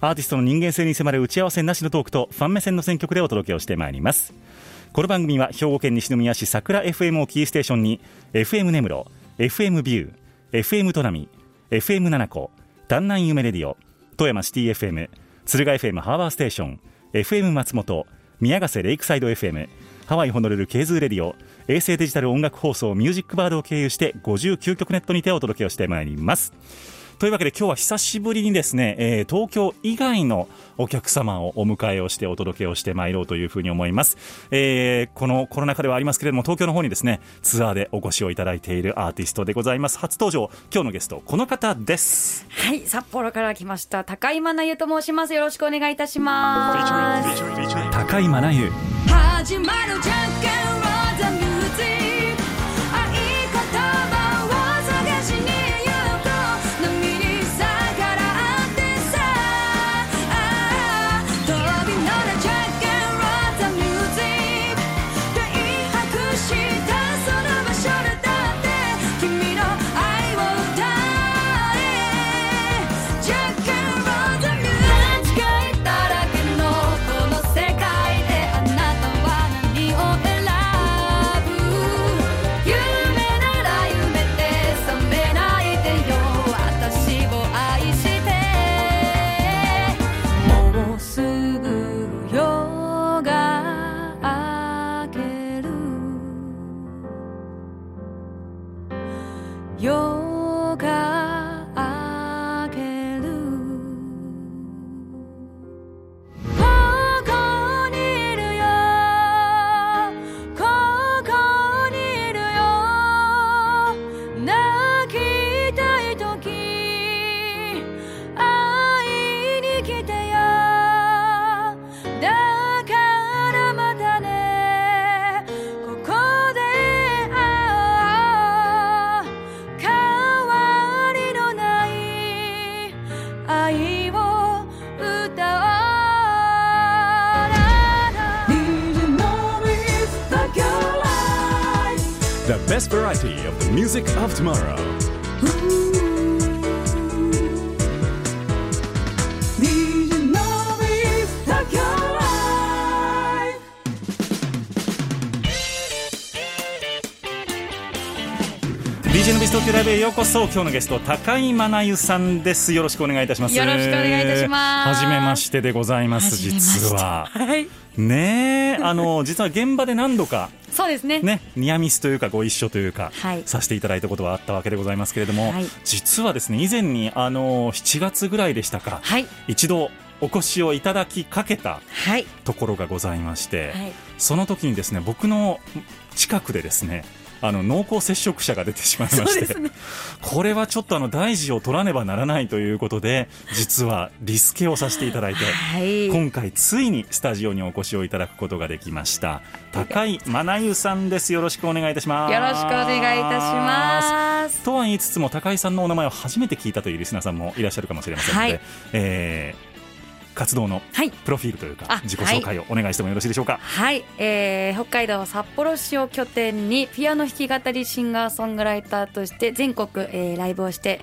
アーティストの人間性に迫る打ち合わせなしのトークとファン目線の選曲でお届けをしてまいります。この番組は兵庫県西宮市桜 FM をキーステーションに FM 根室 FM びゅー FM となみ FM 七子丹南夢レディオ富山シティ FM 敦賀 FM ハーバーステーション FM 松本宮ヶ瀬レイクサイド FM ハワイホノルル KZOO Radio 衛星デジタル音楽放送ミュージックバードを経由して59局ネットにてお届けをしてまいります。というわけで今日は久しぶりにですね、えー東京以外のお客様をお迎えをしてお届けをしてまいろうというふうに思います、えーこのコロナ禍ではありますけれども東京の方にですねツアーでお越しをいただいているアーティストでございます。初登場今日のゲストこの方です。はい、札幌から来ました高井真奈由と申します。よろしくお願いいたします。高井真奈由始まるじゃんけん Roll the music 夜ライブへよう今日のゲスト高井真奈由さんです。よろしくお願いいたします。よろしくお願いいたします。はじめましてでございます実は。はい。ねえあの 実は現場で何度かそうですね。ねニアミスというかご一緒というか、はい。させていただいたことはあったわけでございますけれども、はい。実はですね以前にあの7月ぐらいでしたか、はい。一度お越しをいただきかけたはい。ところがございまして、はい。その時にですね僕の近くでですねあの濃厚接触者が出てしまいまして、ね。これはちょっとあの大事を取らねばならないということで実はリスケをさせていただいて、はい。今回ついにスタジオにお越しをいただくことができました。高井真奈由さんです。よろしくお願いいたします。よろしくお願いいたします。とは言いつつも高井さんのお名前を初めて聞いたというリスナーさんもいらっしゃるかもしれませんので、はい。えー活動のはい。プロフィールというかあ自己紹介をお願いしてもよろしいでしょうか、はい、えー北海道札幌市を拠点にピアノ弾き語りシンガーソングライターとして全国、えーライブをして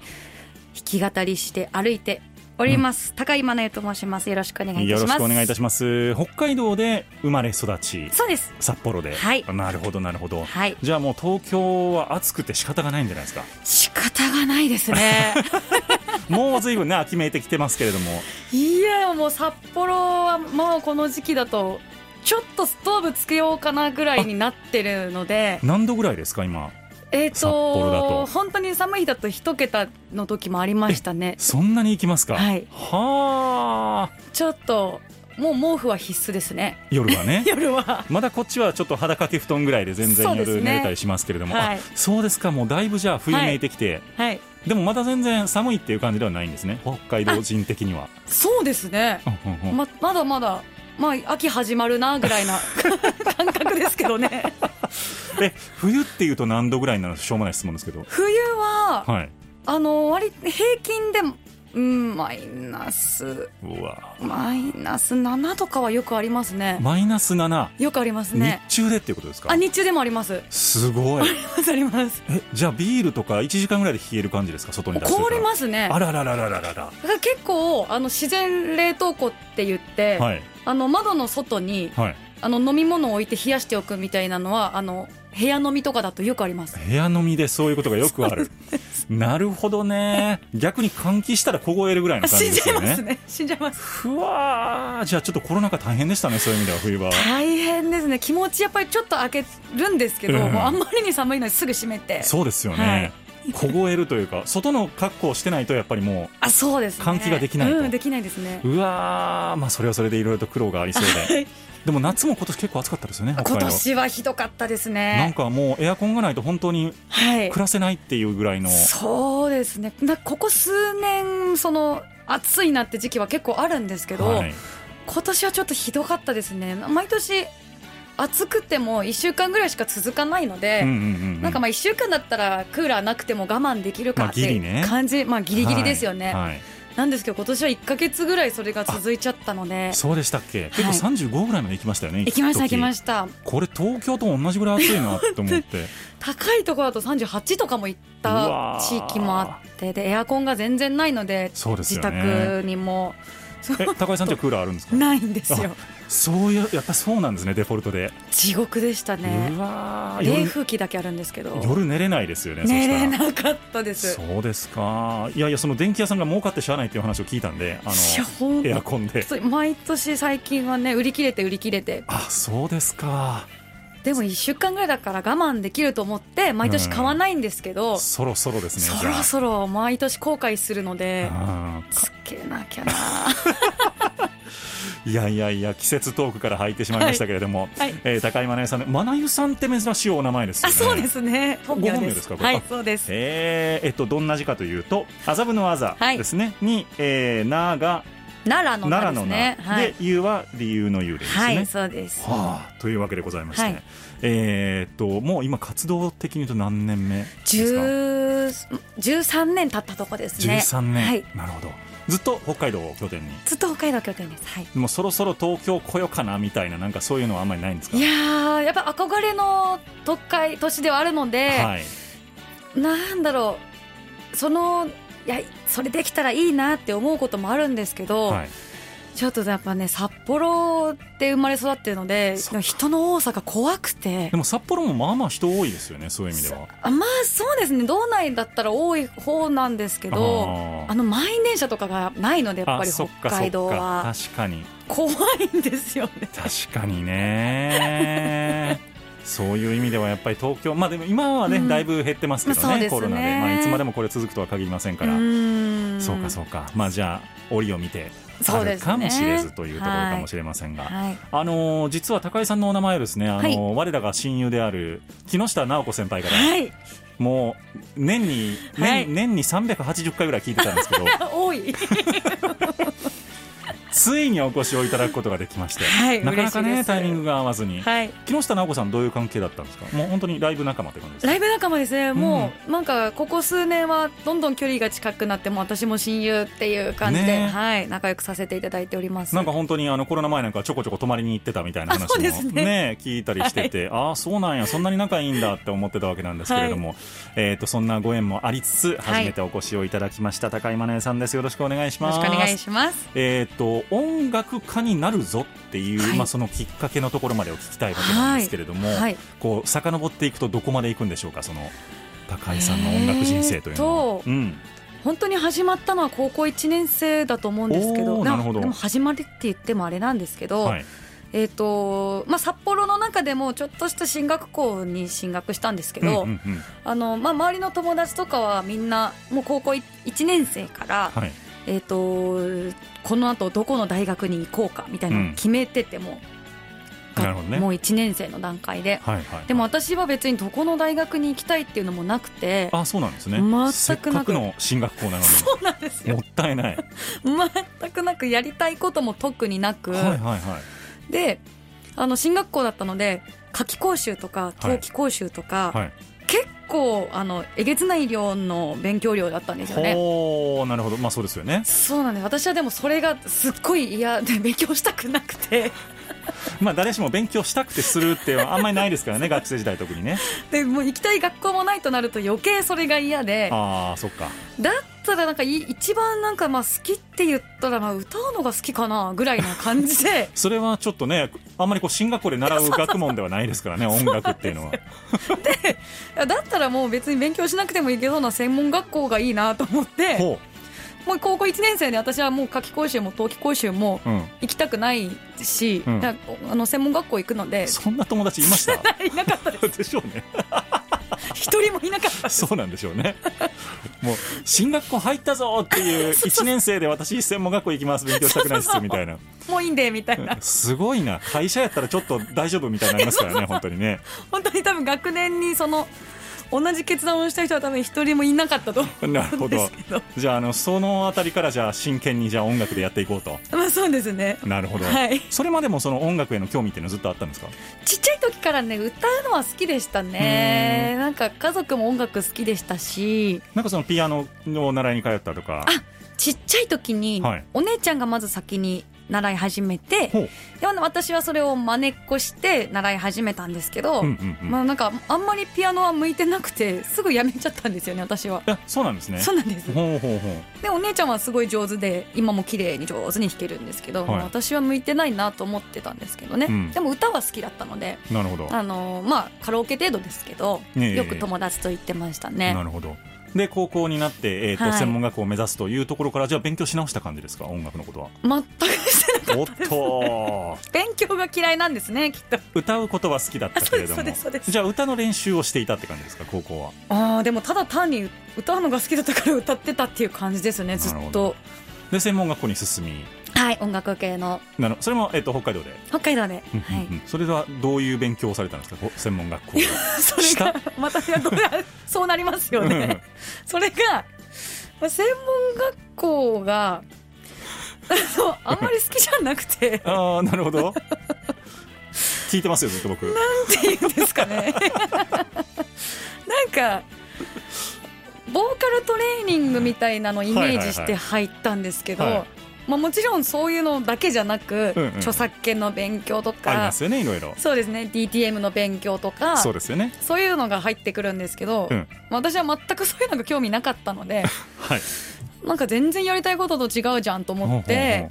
弾き語りして歩いております、高井真奈由と申します。よろしくお願いいたします。よろしくお願いいたします。北海道で生まれ育ちそうです。札幌で、はい。なるほどなるほど、はい。じゃあもう東京は暑くて仕方がないんじゃないですか？仕方がないですね もう随分ね秋めいてきてますけれども。いやもう札幌はもうこの時期だとちょっとストーブつけようかなぐらいになってるので。何度ぐらいですか今？えっ、札幌だと。と本当に寒い日だと一桁の時もありましたね。そんなに行きますか？はい。はあ。ちょっともう毛布は必須ですね。夜はね。夜は。まだこっちはちょっと裸掛け布団ぐらいで全然そうですね。夜寝れたりしますけれども、はい。あそうですか。もうだいぶじゃあ冬めいてきて、はいでもまだ全然寒いっていう感じではないんですね。北海道人的には。そうですね。うんうんうん。ままだまだまあ秋始まるなぐらいな 感覚ですけどね。え冬っていうと何度ぐらいになるの？しょうもない質問ですけど。冬は、はい。あの割平均でうんマイナス。マイナス7とかはよくありますね。マイナス7よくあります日ね中でっていうことですか？あ日中でもあります。すごい。ありますあります。えじゃあビールとか1時間ぐらいで冷える感じですか？外に出して凍りますすね。あららららららら。結構あの自然冷凍庫って言って、はい。あの窓の外にはい。あの飲み物を置いて冷やしておくみたいなのはあの部屋飲みとかだとよくあります。部屋飲みでそういうことがよくある。なるほどね。逆に換気したら凍えるぐらいの感死んじゃいじですよねますね。死んじゃいます。ふわー。じゃあちょっとコロナ禍大変でしたねそういう意味では冬場大変ですね。気持ちやっぱりちょっと開けるんですけど、うん。あんまりに寒いのにすぐ閉めて。そうですよね、凍えるというか外の格好をしてないとやっぱりもあそうですね。換気ができないと。うんできないですね。ううわー。まあそれはそれでいろいろと苦労がありそうででも夏も今年結構暑かったですよね北今年はひどかったですなんねかもうエアコンがないと本当にはい。暮らせないっていうぐらいの、そうですね。だここ数年その暑いなって時期は結構あるんですけど、はい。今年はちょっとひどかったですね。毎年暑くても1週間ぐらいしか続かないので、うんうんうんうん。なんかまあ1週間だったらクーラーなくても我慢できるかまあって感じ、まあギリギリですよね、はいはいなんですけど今年は1か月ぐらいそれが続いちゃったので。そうでしたっけ？結構35ぐらいまで行きましたよね、行きました行きましした。たこれ東京と同じぐらい暑いなって思って。高いところだと38とかも行った地域もあってでエアコンが全然ないので自そうでね。宅にも。え高井さんじゃクーラーあるんですか？ないんですよそういうやっぱそうなんですねデフォルトで、地獄でしたね。うわー冷夜風機だけあるんですけど。夜寝れないですよね寝れなかったです。そうですか。いやいやその電気屋さんが儲かってしゃあないっていう話を聞いたんであのエアコンで。毎年最近はね売り切れて売り切れて。あそうですか。でも1週間ぐらいだから我慢できると思って毎年買わないんですけど、そろそろですねそろそろ毎年後悔するのであつけなきゃな。ー いやいやいや季節トークから入ってしまいましたけれども、はい。えー高井真奈さんね真奈由さんって珍しいお名前です。よねあそうですね。本名ご本名でですかこれ。あはいそうです。えーえっとどんな字かというと麻布の麻はい。ですね、に、えー、なが奈良の奈良の名ではい。で、ゆうは理由のゆうでですね。はいそうです。はあ、というわけでございまして、はい。えーっともう今活動的に言うと何年目ですか？10 13年経ったとこですね。13年、はい。なるほどずっと北海道を拠点に。ずっと北海道拠点です。はい。でもそろそろ東京来ようかなみたいななんかそういうのはあんまりないんですか？いやーやっぱ憧れの都会都市ではあるので、はい、なんだろう。そのいやそれできたらいいなって思うこともあるんですけど、はい、ちょっとやっぱね札幌で生まれ育ってるので人の多さが怖くて。でも札幌もまあまあ人多いですよねそういう意味では。あまあそうですね。道内だったら多い方なんですけどあの満員電車とかがないのでやっぱり北海道は。か。確かに。怖いんですよね。確かにねそういう意味ではやっぱり東京まあでも今はね、うん。だいぶ減ってますけどねね。コロナで、まあ、いつまでもこれ続くとは限りませんから、ん。そうかそうか。まあじゃあ折を見てあるかもしれずというところかもしれませんが、はい。あのー実は高井さんのお名前をですね、あのーはい。我らが親友である木下直子先輩から、はい。もう年に年,、はい。年に380回ぐらい聞いてたんですけど。多いついにお越しをいただくことができまして、はいなかなかねタイミングが合わずに、はい。木下直子さんどういう関係だったんですか？もう本当にライブ仲間って感じですか？ライブ仲間ですね、もうなんかここ数年はどんどん距離が近くなってもう私も親友っていう感じで、ね。はい、仲良くさせていただいております。なんか本当にあのコロナ前なんかちょこちょこ泊まりに行ってたみたいな話もね。ね聞いたりしてて、ああそうなんやそんなに仲いいんだって思ってたわけなんですけれども、えっ、とそんなご縁もありつつ初めてお越しをいただきました、高井真奈さんです。よろしくお願いしよろますしくお願いします。えっ、と音楽家になるぞっていう、はい。まあそのきっかけのところまでを聞きたいわけなんですけれども、はい。こう遡っていくとどこまで行くんでしょうかその高井さんの音楽人生というのは、えーとうん。本当に始まったのは高校1年生だと思うんですけどなるほど。でも始まりって言ってもあれなんですけど、はい。えーとまあ、札幌の中でもちょっとした進学校に進学したんですけど、あのまあ、周りの友達とかはみんなもう高校1年生から、はいえー、とこのあとどこの大学に行こうかみたいなのを決めてても、がなるほどね。もう1年生の段階で。はいはいでも私は別にどこの大学に行きたいっていうのもなくてあそうなんですね。全くなく。の進学校なのに。そうなんですよ。もったいない。全くなくやりたいことも特になく、はいはいはい。であの進学校だったので夏季講習とか冬季講習とか、はい結構あのえげつない量の勉強量だったんですよね。ほうなるほど。まあそうですよね。そうなんです。私はでもそれがすっごい嫌で勉強したくなくて まあ誰しも勉強したくてするっていうのはあんまりないですからね 学生時代特にね。でもう行きたい学校もないとなると余計それが嫌で。ああそっか。だったらなんかい一番なんかまあ好きって言ったらまあ歌うのが好きかなぐらいな感じで。それはちょっとねあんまりこう進学校で習う学問ではないですからね音楽っていうのは。だったらもう別に勉強しなくてもいけそうな専門学校がいいなと思って。ほもう高校1年生で私はもう夏季講習も冬季講習も行きたくないし、うん。だあの専門学校行くので。そんな友達いました？いなかったです。でしょうね。一人もいなかったそうなんでしょうね。もう進学校入ったぞっていう 1年生で私専門学校行きます勉強したくないですみたいな。もういいんでみたいな。すごいな。会社やったらちょっと大丈夫みたいになりますからね本当に。ね本当に多分学年にその同じ決断をした人は多分一人もいなかったと思なるほど。じゃああのそのあたりからじゃあ真剣にじゃあ音楽でやっていこうと。まあそうですね。なるほど、はい。それまでもその音楽への興味っていうのはずっとあったんですか？ちっちゃい時からね歌うのは好きでしたね。なんか家族も音楽好きでしたし。なんかそのピアノを習いに通ったとか。ちっちゃい時にはい。お姉ちゃんがまず先に習い始めて、で私はそれを真似っこして習い始めたんですけど、うんうんうん。まあなんかあんまりピアノは向いてなくてすぐやめちゃったんですよね私は。えそうなんですね。そうなんです。ほうほうほう。でお姉ちゃんはすごい上手で今も綺麗に上手に弾けるんですけど、はい。私は向いてないなと思ってたんですけどね、うん。でも歌は好きだったのでなるほど。あのまあカラオケ程度ですけど、ええ。よく友達と行ってましたね。なるほどで高校になって、えーとはい。専門学校を目指すというところからじゃあ勉強し直した感じですか？音楽のことは。全くしてなおっと勉強が嫌いなんですねきっと。歌うことは好きだったけれども。あそうですそうです。そうですじゃあ歌の練習をしていたって感じですか高校は？ああでもただ単に歌うのが好きだったから歌ってたっていう感じですねずっと。で専門学校に進みはい音楽系の。なるそれも、えー、と北海道で、北海道で、うんはい。それではどういう勉強をされたんですか？こ専門学校で それがまたそうなりますよね。それがまあ専門学校がそうあんまり好きじゃなくて。ああなるほど。聞いてますよずっと僕。っていうんですかね。なんかボーカルトレーニングみたいなのをイメージして入ったんですけど、はいはいはいまあ、もちろんそういうのだけじゃなく、うんうん。著作権の勉強とありかますよねいろいろ。そうですね DTM の勉強とかそうですよね。そういうのが入ってくるんですけど、うん。私は全くそういうのが興味なかったので はい。なんか全然やりたいことと違うじゃんと思って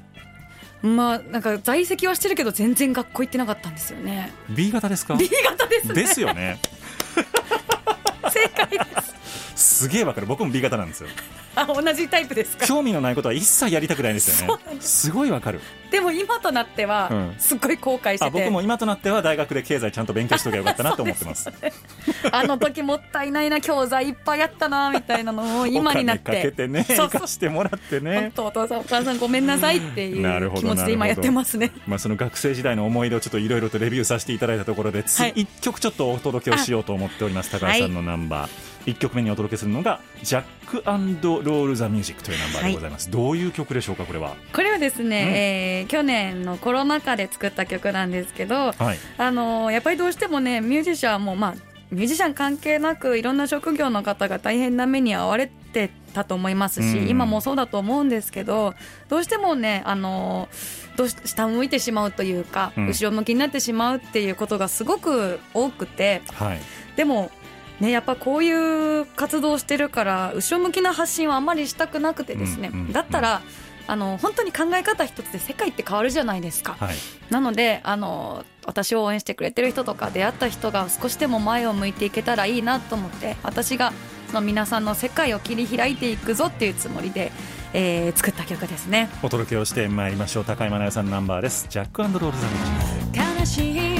まあなんか在籍はしてるけど全然学校行ってなかったんですよね。B 型ですか？B 型ですね。ですよね。正解ですすげえわかる。僕も B 型なんですよ。あ同じタイプですか？興味のないことは一切やりたくないですよね。す。ごいわかる。でも今となってはうん。すっごい後悔してて、あ僕も今となっては大学で経済ちゃんと勉強しとけばよかったなと思ってます。あの時もったいないな教材いっぱいあったなみたいなのを今になっお金かけててね生かしてもらって本ね当お父さんお母さんごめんなさいっていう気持ちで今やってますね。まあ、その学生時代の思い出をちょっといろいろとレビューさせていただいたところで、つはい。一曲ちょっとお届けをしようと思っております。高橋さんのナンバー、一曲目にお届けするのが「ジャックロール・ザ・ミュージック」というナンバーでございます、どういう曲でしょうかこれは？これはですね、うん。えー去年のコロナ禍で作った曲なんですけど、はい。あのーやっぱりどうしてもねミュージシャンもまあミュージシャン関係なくいろんな職業の方が大変な目に遭われてたと思いますし、うん。今もそうだと思うんですけどどうしてもねあのーどうし下向いてしまうというか、うん。後ろ向きになってしまうっていうことがすごく多くてはい。でもね、やっぱこういう活動をしてるから後ろ向きな発信はあんまりしたくなくてですね、うんうんうん。だったらあの本当に考え方一つで世界って変わるじゃないですか、はい。なのであの私を応援してくれてる人とか出会った人が少しでも前を向いていけたらいいなと思って私がその皆さんの世界を切り開いていくぞっていうつもりで、えー作った曲ですね。お届けをしてまいりましょう。高山奈也さんのナンバーです。ジャックロール・ザ・悲しい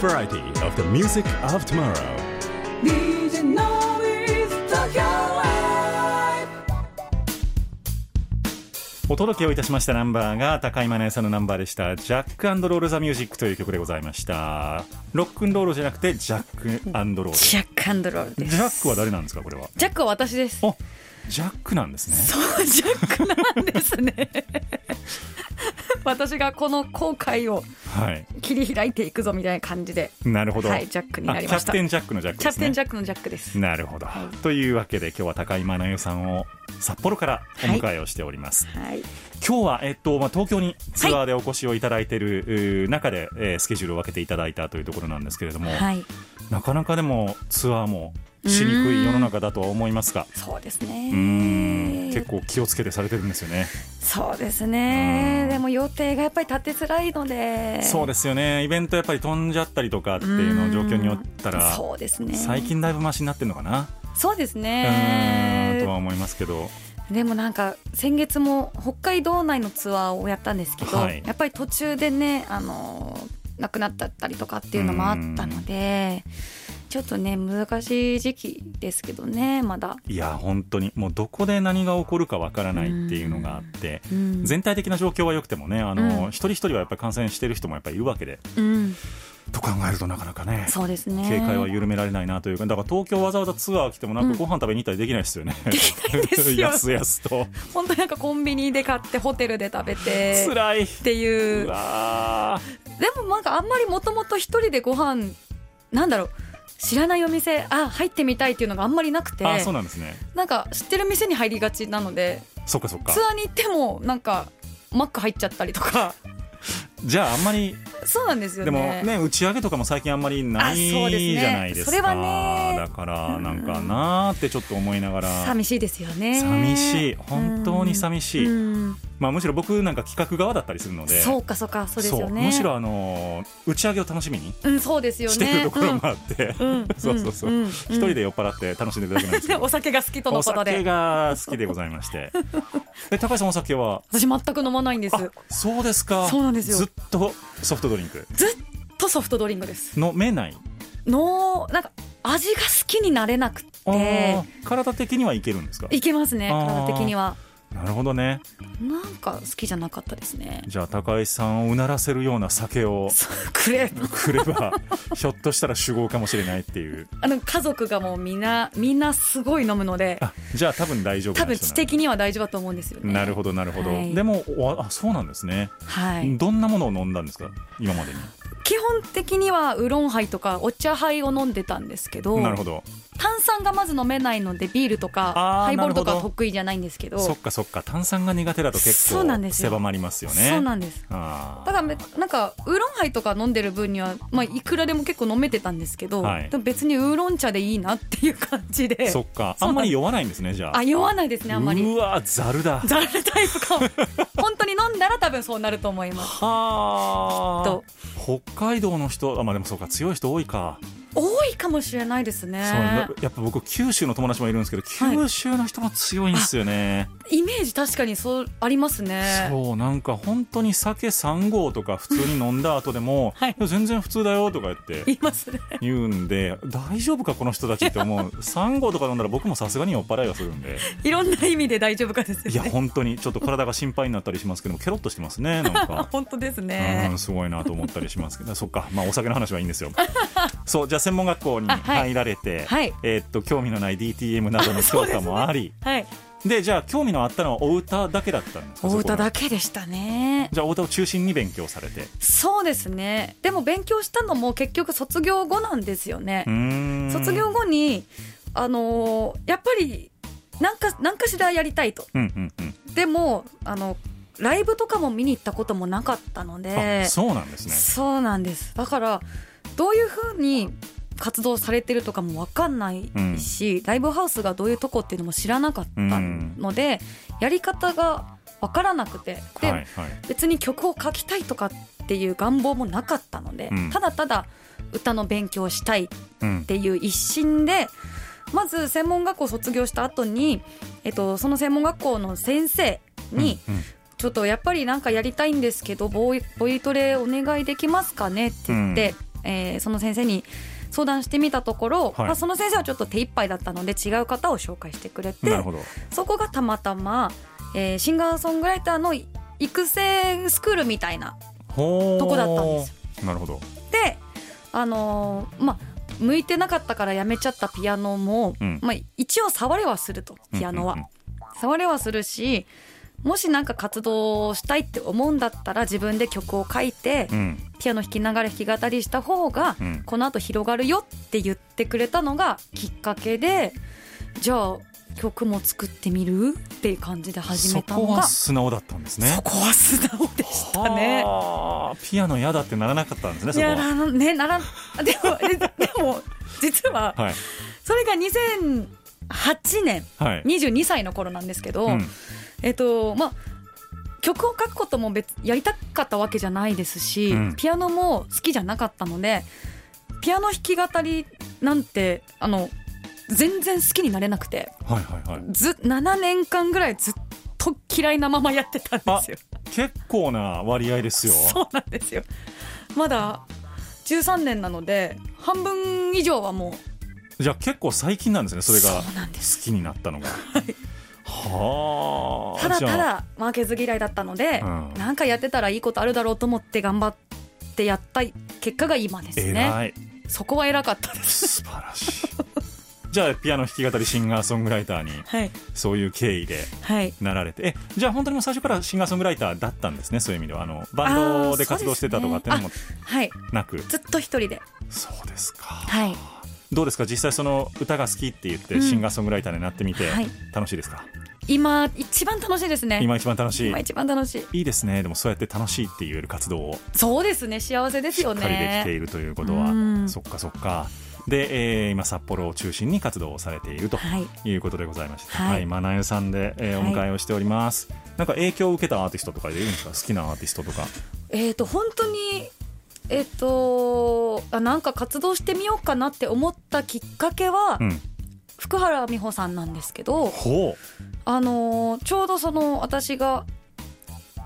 variety of the music of tomorrow. お届けをいたしましたナンバーが高井真奈さんのナンバーでした「ジャックロール・ザ・ミュージック」という曲でございました。ロックンロールじゃなくてジャックロールジジャックアンドロールです。ャックは誰なんですかこれは？ジャックは私です。おジャックなんですね。そうジャックなんですね。私がこの後悔をはい。切り開いていくぞみたいな感じで。なるほど、はいジャックになりました。あキャプテンジャックのジャックキャプですねテンジャックのジャックです。なるほど、というわけで今日は高井真奈代さんを札幌からお迎えをしております、はい。今日は、えっとまあ、東京にツアーでお越しをいただいている、中で、えースケジュールを分けていただいたというところなんですけれども、はい。なかなかでもツアーもしにくい世の中だとは思いますが。そうですね。ん。結構気をつけてされてるんですよね。そうですね。でも予定がやっぱり立てづらいので。そうですよね。イベントやっぱり飛んじゃったりとかっていうの状況によったらそうですね。最近だいぶマシになってるのかな？そうですね。とは思いますけど。でもなんか先月も北海道内のツアーをやったんですけど、はい。やっぱり途中でねあの亡くなっちゃったりとかっていうのもあったのでちょっとね難しい時期ですけどねまだ、いや本当にもうどこで何が起こるかわからないっていうのがあってうん。全体的な状況は良くてもねあの、うん。一人一人はやっぱり感染してる人もやっぱりいるわけで。うん、と考えるとなかなかねそうですね。警戒は緩められないなというかだから東京わざわざツアー来てもなん。かご飯食べに行ったりできないですよね、できないですよ。やすやすと。本当になんかコンビニで買ってホテルで食べて辛い。っていう。うわでもなんかあんまりもともと一人でご飯なんだろう知らないお店あ入ってみたいっていうのがあんまりなくてーあそうなんですね。なんか知ってる店に入りがちなのでそっかそっか。ツアーに行ってもなんかマック入っちゃったりとか じゃああんまりそうなんですよでねもね打ち上げとかも最近あんまりないじゃないですか。それはね。だからなんかなーってちょっと思いながら。寂しいですよね。寂しい。本当に寂しい、うん。まあ、むしろ僕なんか企画側だったりするので。そうかそうかそうですよね。むしろあのー打ち上げを楽しみにうんそうですよね。してるところもあって、うん。うん。そうそうそう、うん。うん。一人で酔っ払って楽しんでるだけなんですけど。お酒が好きとのお酒ことで。が好きでございまして。え高橋さんお酒は？私全く飲まないんです。あそうですか。そうなんですよ。ずっとソフトドリンク。ずっとソフトドリンクです。飲めない？のなんか味が好きになれなくあて。ー。体的にはいけるんですか？いけますね体的にはなるほどね。なんか好きじゃなかったですね。じゃあ高橋さんをうならせるような酒をくれくればひょっとしたら酒豪かもしれないっていう。あの家族がもうみんなみんなすごい飲むのであじゃあ多分大丈夫な多分人知的には大丈夫だと思うんですよね。なるほどなるほど、はい。でもおあそうなんですね、はい。どんなものを飲んだんですか？今までに基本的にはウーロンハイとかお茶ハイを飲んでたんですけどなるほど。炭酸がまず飲めないのでビールとあかーハイボールとか得意じゃないんですけどそっかそっか。炭酸が苦手だと結構狭まりますよね。そうなんです。あだからめなんかウーロンハイとか飲んでる分には、まあ、いくらでも結構飲めてたんですけど、はい。別にウーロン茶でいいなっていう感じで。ーそっか。あんまり酔わないんですねじゃあ。あ酔わないですねあんまり。うわざるだ。ザルタイプかも。本当に飲んだら多分そうなると思います。はあと。北海道の人あまあでもそうか強い人多いか、多いかもしれないですね。やっぱ僕九州の友達もいるんですけどはい。九州の人も強いんですよね、イメージ確かにそうありますね。そうなんか本当に酒3合とか普通に飲んだ後でも、はい。全然普通だよとか言って言いますね。言うんで大丈夫かこの人たちって思う。3合とか飲んだら僕もさすがに酔っ払いはするんで。いろんな意味で大丈夫かですよね。いや本当にちょっと体が心配になったりしますけどもケロッとしてますねなんか。本当ですね。うん、すごいなと思ったりしますけど。そっか、まあ、お酒の話はいいんですよ。そうじゃあ専門学校に入られて、はい。えーっと興味のない DTM などの 教科もあり。はい。で,、じゃあ興味のあったのはお歌だけだったんですかお歌だけけでしたね。じゃあお歌を中心に勉強されて。そうですね。でも勉強したのも結局卒業後なんですよね。卒業後にあのーやっぱりなんかなんかしらやりたいと。うんうんうん。でもあのライブとかも見に行ったこともなかったので。あそうなんですね。そうなんです。だからどういうふうに活動されてるとかも分かんないし、ライブハウスがどういうとこっていうのも知らなかったので、やり方が分からなくてで、はいはい。別に曲を書きたいとかっていう願望もなかったので、うん。ただただ歌の勉強をしたいっうんていう一心でまず専門学校卒業した後に、えっと、その専門学校の先生に、うんうん。ちょっとやっぱりなんかやりたいんですけどボイボイトレお願いできますかねって言って、えーその先生に相談してみたところ、はい。まあ、その先生はちょっと手一杯だったので違う方を紹介してくれてそこがたまたま、えーシンガーソングライターの育成スクールみたいなとこだったんですなるほど。であのーまあ向いてなかったからやめちゃったピアノも、うん。まあ、一応触れはするとピアノは、うんうん。触れはするしもしなんか活動したいって思うんだったら自分で曲を書いて、うん。ピアノ弾きながら弾き語りした方が、うん。この後広がるよって言ってくれたのがきっかけでじゃあ曲も作ってみるっていう感じで始めたのそこはが素直だったんですね。そこは素直でしたね。はあ。ピアノ嫌だってならなかったんですねそこは。いやならねならでもえでも実ははい。それが2008年はい。22歳の頃なんですけど、うんえっとまあ曲を書くことも別やりたかったわけじゃないですし、うん。ピアノも好きじゃなかったのでピアノ弾き語りなんてあの全然好きになれなくてはいはいはい。ず7年間ぐらいずっと嫌いなままやってたんですよ。結構な割合ですよ。そうなんですよ。まだ13年なので半分以上はもうじゃあ結構最近なんですねそれが。好きになったのが。はあ。ただただ負けず嫌いだったので、うん。なんかやってたらいいことあるだろうと思って頑張ってやった結果が今ですね。偉い。そこは偉かったです。素晴らしい。じゃあピアノ弾き語りシンガーソングライターにはい。そういう経緯ではい。なられて。えじゃあ本当にもう最初からシンガーソングライターだったんですねそういう意味では。あのバンドで活動してたとかっていうのもはい。なく。ずっと一人で。そうですか。はいどうですか？実際その歌が好きって言ってうん。シンガーソングライターになってみてはい。楽しいですか、今一番楽しいです。ね今一番楽しい？今一番楽しい。いいですね。でもそうやって楽しいって言える活動をそうですね。幸せですよしっかりできていねるということは、うん。そっかそっか。で、えー今札幌を中心に活動をされているとはい。いうことでございまして、はい。はい、マナユさんで、えーおはい。迎えをしております、なんか影響を受けたアーティストとかでいるんですか？好きなアーティストとか。えっ、と本当にえっ、とあなんか活動してみようかなって思ったきっかけは、うん。福原美穂さんなんですけどほあのーちょうどその私が、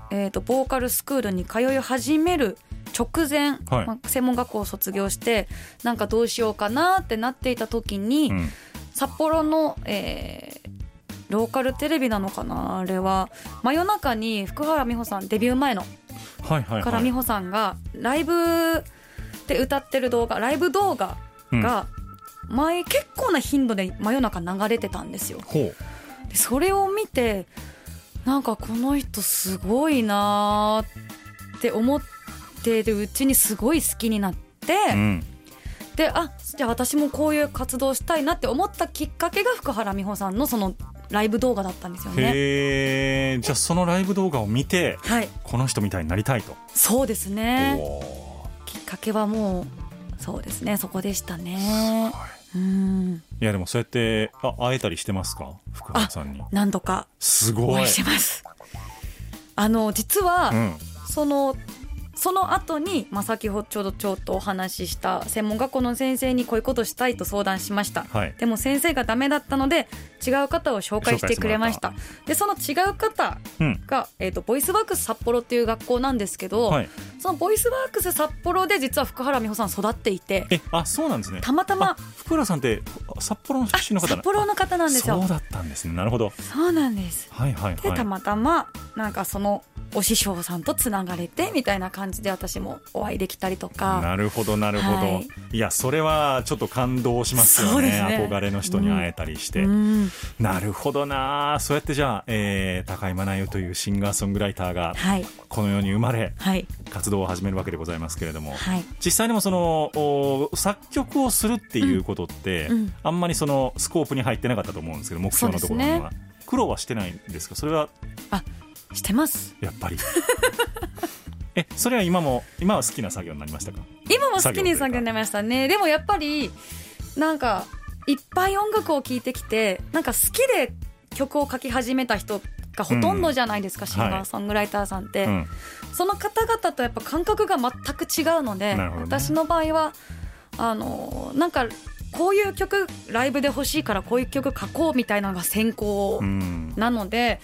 えー、とボーカルスクールに通い始める直前、はい。まあ専門学校を卒業してなんかどうしようかなってなっていた時に、う、うん、札幌の、えーローカルテレビなのかな？あれは。真夜中に福原美穂さんデビュー前の。はいはいはい。福原美穂さんがライブで歌ってる動画ライブ動画が前結構な頻度で真夜中流れてたんですよ。でそれを見てなんかこの人すごいなーって思ってるうちにすごい好きになって、うん。であじゃあ私もこういう活動したいなって思ったきっかけが福原美穂さんのそのライブ動画だったんですよね。へえじゃあそのライブ動画を見てはい。この人みたいになりたいと、そうですね。きっかけはもうそうですねそこでしたね。うん。いやでもそうやってあ会えたりしてますか？福原さんに。何度か。すごい。お会いしてます。あの実は、うん。そのその後に、まあ、先ほどちょうどちょっとお話しした専門学校の先生にこういうことしたいと相談しました、はい。でも先生がダメだったので違う方を紹介してくれました。でその違う方うん。が、えー、とボイスワークス札幌っていう学校なんですけど、はい。そのボイスワークス札幌で実は福原美穂さん育っていてえあそうなんですね。たまたまあ福原さんって札幌の出身の方札幌の方なんですよ。そうだったんですね。なるほど。そうなんです。はいはいはい。でたまたまなんかそのお師匠さんとつながれてみたいな感じで私もお会いできたりとか。なるほどなるほど、はい。い、やそれはちょっと感動しますよね。ね。憧れの人に会えたりして、うん。なるほどな。そうやってじゃあ、えー高井真奈代というシンガーソングライターがはい。この世に生まれはい。活動を始めるわけでございますけれども、はい。実際にもそのお作曲をするっていうことって、うん。うん。あんまりそのスコープに入ってなかったと思うんですけど目標のところには、そうで苦労はしてないんですか？それはしてます。やっぱり えそれは今も今は好きな作業になりましたか？今も好きに作業になりましたね。でもやっぱりなんかいっぱい音楽を聴いてきてなんか好きで曲を書き始めた人がほとんどじゃないですか、ん。シンガーソングライターさんって、うん。その方々とやっぱ感覚が全く違うので、ね。私の場合はあのなんかこういう曲ライブで欲しいからこういう曲書こうみたいなのが先行うん。なので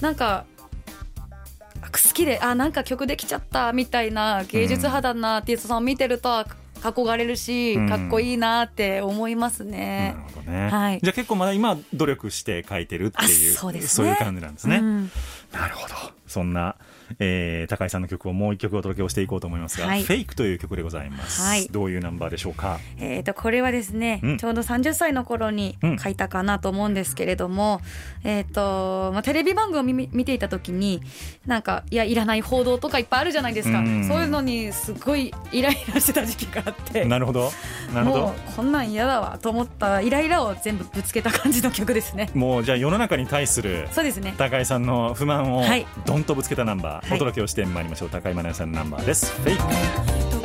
なんか好きであなんか曲できちゃったみたいな芸術派だなアーティストさんを見てるとあ憧れるし、うん。かっこいいなって思いますなねる。ほどね、はい。じゃあ結構まだ今努力して書いてるっていうあそうですね。いう感じなんですね、うん。なるほど。そんな、えー高井さんの曲をもう一曲お届けをしていこうと思いますが「はい。フェイクという曲でございます、はい。どういうナンバーでしょうか？えー、とこれはですね、うん。ちょうど30歳の頃にうん。書いたかなと思うんですけれども、えーとまあ、テレビ番組を見見ていた時になんかいやいらない報道とかいっぱいあるじゃないですか、うん。そういうのにすごいイライラしてた時期があって。なるほど。なるほもどうこんなん嫌だわと思ったイライラを全部ぶつけた感じの曲ですね。もうじゃあ世の中に対するそうですね。高井さんの不満をはい。どんとぶつけたナンバー、はいお届けをしてまいりましょう。高井真奈さんのナンバーです「フェイク。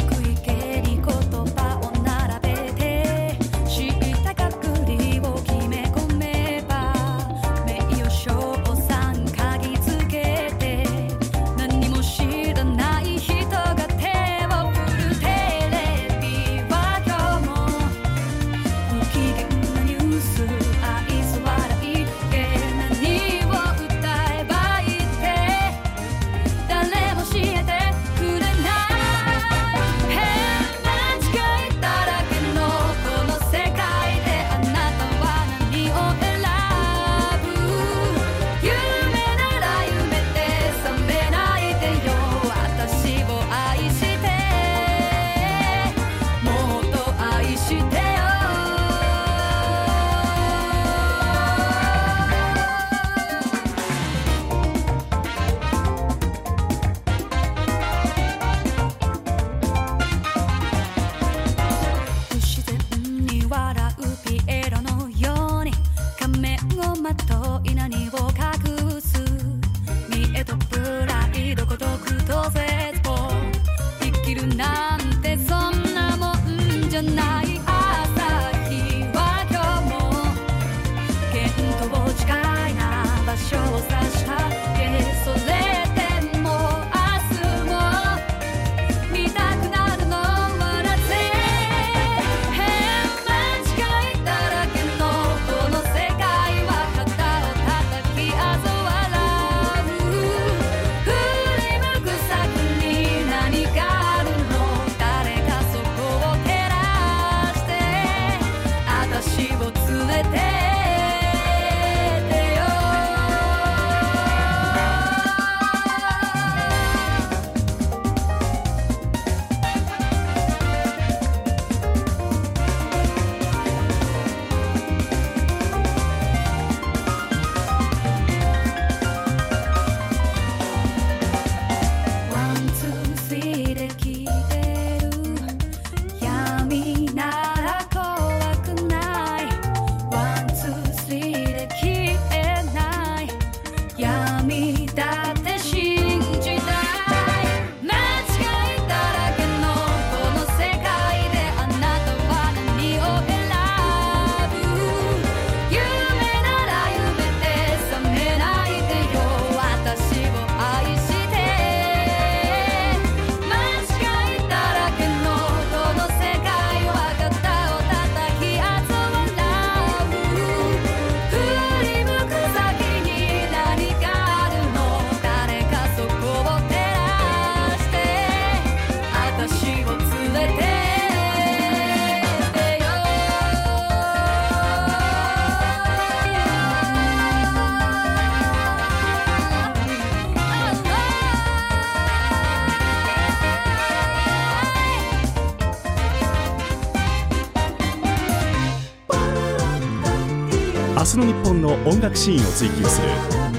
日の日本の音楽シーンを追求する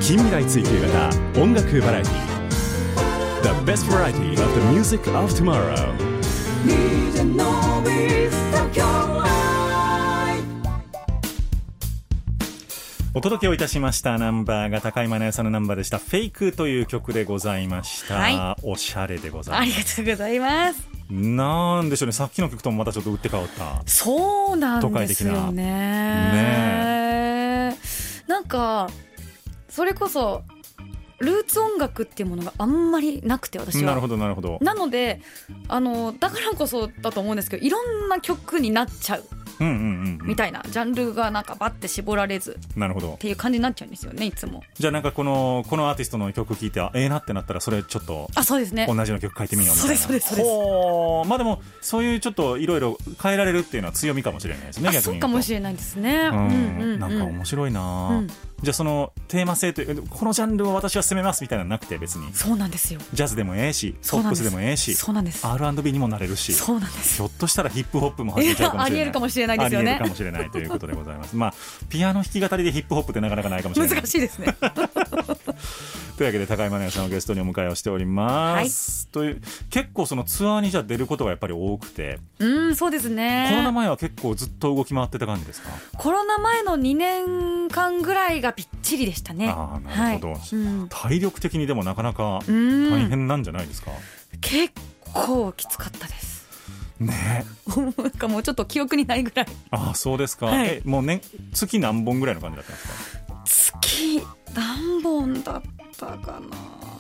近未来追求型音楽バラエティ。The best variety of the music of tomorrow. お届けをいたしましたナンバーが高井真奈さんのナンバーでした「フェイクという曲でございました、はおしゃれでござあいます。りがとうございます。なんでしょうね。さっきの曲ともまたちょっと打って変わった。そうなんですよね。ねなんかそれこそルーツ音楽っていうものがあんまりなくて私は。なるほどなるほど。なのであのだからこそだと思うんですけどいろんな曲になっちゃううんうんうんうん。みたいなジャンルがなんかバッて絞られずなるほど。っていう感じになっちゃうんですよねいつも。じゃあなんかこのこのアーティストの曲聴いてあええなってなったらそれちょっとあそうですね。同じような曲書いてみようみたいな。そうですそうですそうです。まあでもそういうちょっといろいろ変えられるっていうのは強みかもしれないですねあ逆にそうかもしれれないですね。ううんうんん、なんか面白いな、うんじゃあそのテーマ性というこのジャンルを私は攻めますみたいなのなくて別に。そうなんですよ。ジャズでもええしポップスでもええしそうなんです。R&B にもなれるしそうなんです。ひょっとしたらヒップホップも始めちゃうかもしれない。ありえるかもしれないですよね。ありえるかもしれないということでございます。まあピアノ弾き語りでヒップホップってなかなかないかもしれない。難しいですね。というわけで高山姉さんをゲストにお迎えをしております、という結構そのツアーにじゃあ出ることがやっぱり多くて、うんそうですね。コロナ前は結構ずっと動き回ってた感じですか？コロナ前の2年間ぐらいがびっちりでしたね。ああなるほど、はい。うん。体力的にでもなかなかうん。大変なんじゃないですか、結構きつかったです。ね。なんかもうちょっと記憶にないぐらい。ああそうですか、はい。えもう年月何本ぐらいの感じだったんですか？月何本だったかな？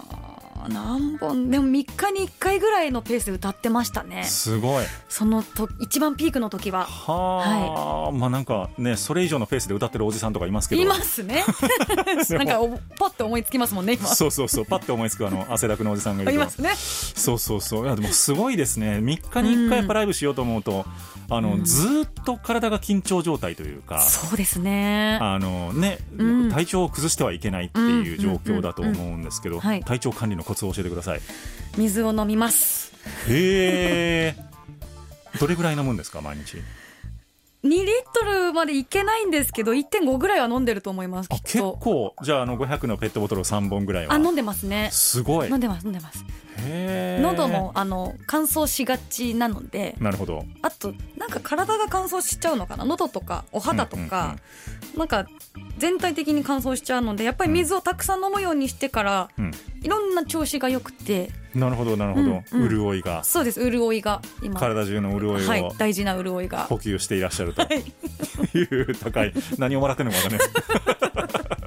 何本でも3日に1回ぐらいのペースで歌ってましたね。すごい。そのと一番ピークの時は。はあ、まあなんかねそれ以上のペースで歌ってるおじさんとかいますけど。いますね。なんかおポッて思いつきますもんね今。そうそうそうパッて思いつくあの汗だくのおじさんがいますね。そうそうそう。いやでもすごいですね。3日に1回やっぱライブしようと思うと、あのうん。ずーっと体が緊張状態というか、そうですね。あのね、うん。体調を崩してはいけないっていう状況だと思うんですけど、体調管理のコツを教えてください。水を飲みます。へえどれぐらい飲むんですか毎日？2リットルまでいけないんですけど1.5ぐらいは飲んでると思います結構じゃああの500のペットボトルを3本ぐらいは。あ飲んでますね。すごい。飲んでます飲んでます。喉もあの乾燥しがちなのでなるほど。あとなんか体が乾燥しちゃうのかな？喉とかお肌とか、なんか全体的に乾燥しちゃうのでやっぱり水をたくさん飲むようにしてから、うん。いろんな調子が良くてなるほどなるほど、うんうん。潤いが。そうです。潤いが今。体中の潤いを、はい。大事な潤いが。補給していらっしゃると。はい。いう高い。何をもらってるのかわかんない。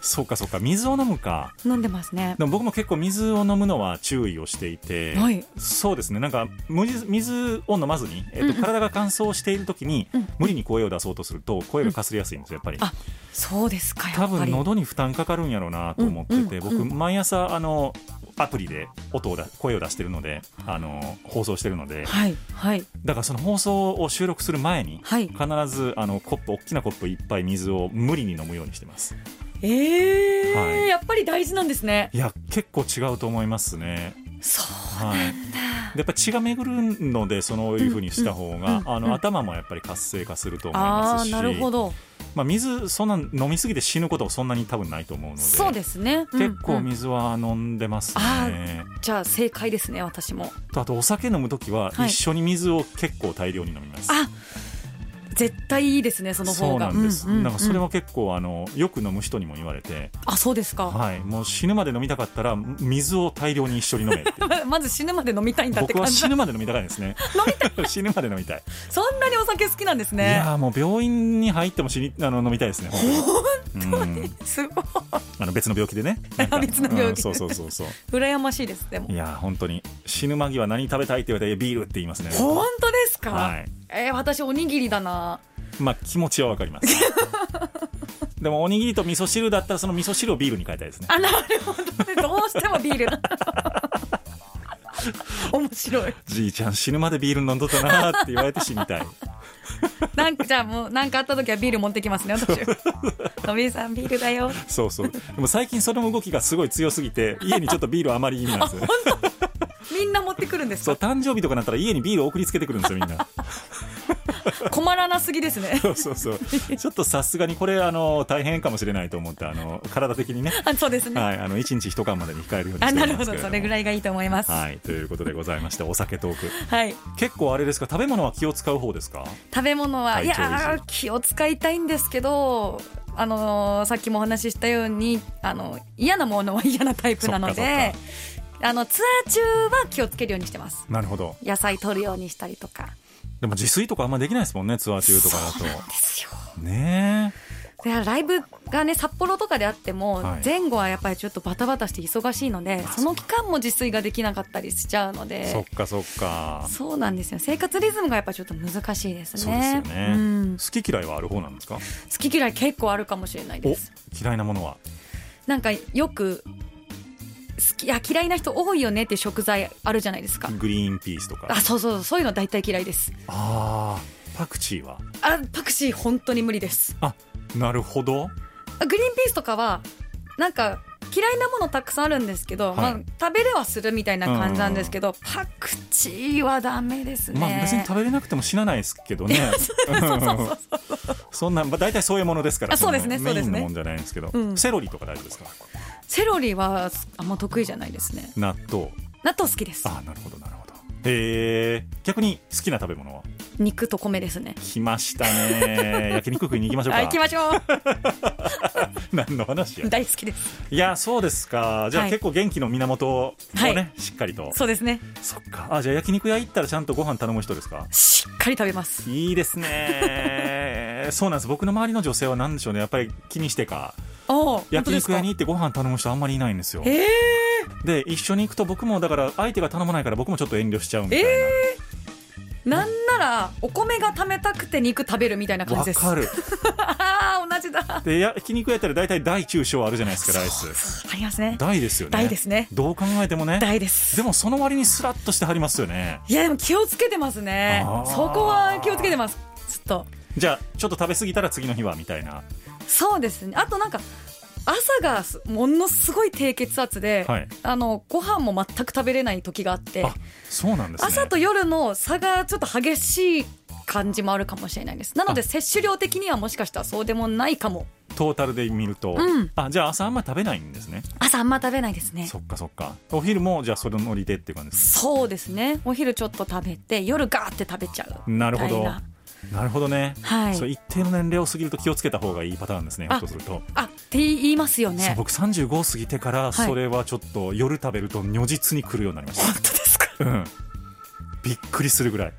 そうかそうか。水を飲むか。飲んでますね。でも僕も結構水を飲むのは注意をしていて、はい。そうですね。なんか水を飲まずに、えっとうん。うん体が乾燥している時に、うん。無理に声を出そうとすると声がかすれやすいんですよやっぱり。あそうですかや多っぱり。分喉に負担かかるんやろうなと思ってて、僕うんうんうん。毎朝あのアプリで音をだ声を出してるのであの放送してるので。はいはい。だからその放送を収録する前に、はい。必ずあのコップ大きなコップ一杯水を無理に飲むようにしてます。えーはい。やっぱり大事なんですね。いや結構違うと思いますねそうはいでやっぱ血が巡るのでそういうふうにした方が、あの頭もやっぱり活性化すると思いますし。なるほど。まあ、水そんな飲みすぎて死ぬことはそんなに多分ないと思うので。そうですね。結構うん。うん水は飲んでますあね、じゃあ正解ですね私も。とあとお酒飲む時ははい。一緒に水を結構大量に飲みます、あ絶対いいですねそのそう方がなんです、うううなんかそれは結構あのよく飲む人にも言われて、あそうですか、はい、もう死ぬまで飲みたかったら水を大量に一緒に飲め まず死ぬまで飲みたいんだって僕は死ぬまで飲みたいですね。死ぬまで飲みたい、そんなにお酒好きなんですいねやーもう病院に入っても死にあの飲みたいですね本当に。うん。すごい。あの別の病気でね。別の病気で。うんそうそうそうそう。羨ましいですでも。いやー本当に。死ぬ間際何食べたいって言われてビールって言いますね。本当ですか、はいえー私おにぎりだな。まあ気持ちはわかります。でもおにぎりと味噌汁だったらその味噌汁をビールに変えたいですね。あなるほど。ねどうしてもビール 面白い。じいちゃん死ぬまでビール飲んどったなーって言われて死にたい。なんかじゃあもう何かあった時はビール持ってきますね私。のびさんビールだよ。そうそう。でも最近その動きがすごい強すぎて家にちょっとビール余り気味なんですよ みんな持ってくるんですそうか誕生日とかなったら家にビール送りつけてくるんですよみんな。困らなすぎですね。そうそうそう。ちょっとさすがにこれあの大変かもしれないと思ってあの体的にね。あそうですね、はい、あの1日1缶までに控えるようにしてあなるほどそれぐらいがいいと思います。はい、はい、ということでございましてお酒トーク。結構あれですか？食べ物は気を使う方ですか？食べ物はいやー気を使いたいんですけどあのーさっきもお話ししたようにあの嫌なものは嫌なタイプなのであのツアー中は気をつけるようにしてます。なるほど。野菜取るようにしたりとか。でも自炊とかあんまできないですもんねツアー中とかだと。ですよ。ねでライブがね札幌とかであっても、はい。前後はやっぱりちょっとバタバタして忙しいのでその期間も自炊ができなかったりしちゃうのえそっでかそっか。そうなんですよ。生活リズムがやっぱちょっと難しいですね。そうですよね、うん。好き嫌いはある方なんですか？好き嫌い結構あるかもしれないおです。嫌いなものは？なんかよく好きいや嫌いな人多いよねって食材あるじゃないですか。グリーンピースとか。あそうそうそういうの大体嫌いです。あーパクチーは？あパクチー本当に無理です。あなるほど。あグリーンピースとかはなんか嫌いなものたくさんあるんですけど、はい。まあ、食べれはするみたいな感じなんですけど、パクチーはダメですね、まあ別に食べれなくても死なないですけどね。そんな、まあ、大体そういうものですからあそうですねのそうですね。もんじゃないんですけど、うん。セロリとか大丈夫ですか？セロリはあんま得意じゃないですね。納豆。納豆好きです。あなるほどなるほどへえ逆に好きな食べ物は？肉と米ですね。来ましたね。焼肉食いに行きましょうか。はい行きましょう。何の話や。大好きです。いやそうですか。じゃあ、はい。結構元気の源をね、はい。しっかりと。そうですね。そっか。あじゃあ焼肉屋行ったらちゃんとご飯頼む人ですか？しっかり食べます。いいですね。そうなんです。僕の周りの女性は何でしょうね。やっぱり気にしてか。お焼肉屋に行ってご飯頼む人あんまりいないんですよ。ええで一緒に行くと僕もだから相手が頼まないから僕もちょっと遠慮しちゃうみたいな、なんならお米が食べたくて肉食べるみたいな感わじです。かる。あ あ同じだ。で焼肉屋やったら大体大中小あるじゃないですかライス。ありますね。大ですよね。大ですね。どう考えてもね。大です。でもその割にスラッとしてはりますよね。いやでも気をつけてますね。そこは気をつけてます。ちょっと。じゃあちょっと食べ過ぎたら次の日はみたいな。そうですね。あとなんか朝がすものすごい低血圧で、はい。あのご飯も全く食べれない時があってあそうなんですね。朝と夜の差がちょっと激しい感じもあるかもしれないです。なのであ。摂取量的にはもしかしたらそうでもないかも。トータルで見ると、うん。あじゃあ朝あんまり食べないんですね。朝あんま食べないですね。そっかそっか。お昼もじゃあそれノリでっていう感じですそうですね。お昼ちょっと食べて夜ガーって食べちゃうなるほどななるほどね、はい。そう一定の年齢を過ぎると気をつけた方がいいパターンですねひょっとすると、あって言いますよそうね僕35過ぎてからそれはちょっと夜食べると如実に来るようになりまし本当ですか？た、うん、びっくりするぐらい。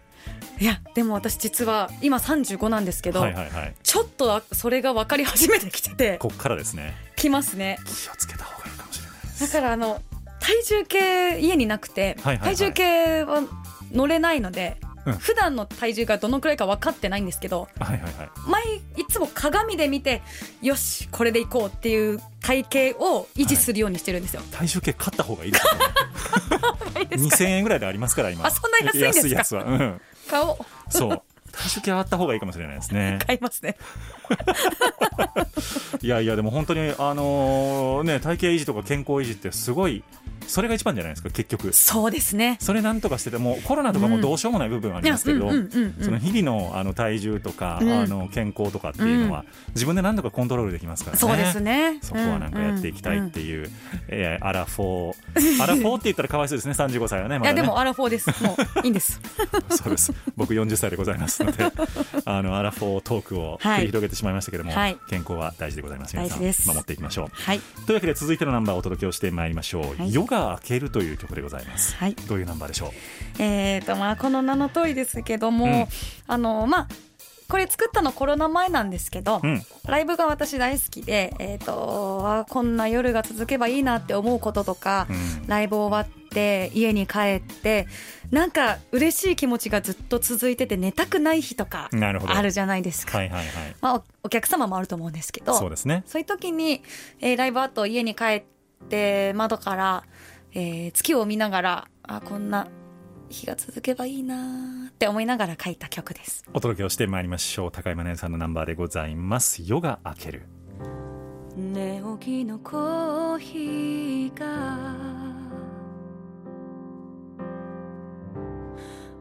いやでも私実は今35なんですけど、はいはいはい。ちょっとあそれが分かり始めてきててこっからですね。きますね。気をつけた方がいいかもしれないでだすからあの体重計家になくて、はいはいはい。体重計は乗れないので、うん。普段の体重がどのくらいか分かってないんですけどはいはいはい。毎いつも鏡で見てよしこれでいこうっていう体型を維持するようにしてるんですよ、体重計買った方がいいですよね 2000円ぐらいでありますから今。あそんな安いんですか？安いやつは、うん、買おう。そう。体重計あった方がいいかもしれないですね。買いますね。いやいやでも本当にあのね体型維持とか健康維持ってすごいそれが一番じゃないですか結局。そうですね。それなんとかしててもコロナとかもどうしようもない部分ありますけど、その日々のあの体重とか、うん。あの健康とかっていうのは、自分で何とかコントロールできますからね。そうですね。そこはなんかやっていきたいっていう、えーアラフォー、アラフォーって言ったらかわいそうですね、35歳はね、まだね。いやでもアラフォーです。もういいんです。そうです。僕40歳でございますので、あのアラフォートークを繰り広げてしまいましたけれども、はい。健康は大事でございます。皆さん守っていきましょう。はい。というわけで続いてのナンバーをお届けをしてまいりましょう。はい。夜が明けるという曲でございます。はいどういうナンバーでしょう？えーとまあ、この名の通りですけども、うんあのまあこれ作ったのコロナ前なんですけど、うんライブが私大好きで、えー、とあこんな夜が続けばいいなって思うこととか、うんライブ終わって家に帰ってなんか嬉しい気持ちがずっと続いてて寝たくない日とかなるほどあるじゃないですか、はいはいはい。まあ、おお客様もあると思うんですけどそうですね。そういう時に、えーライブ後家に帰って窓から、えー月を見ながらあこんな日が続けばいいなーって思いながら書いた曲です。お届けをしてまいりましょう。高山姉さんのナンバーでございます。夜が明ける。寝起きのコーヒーが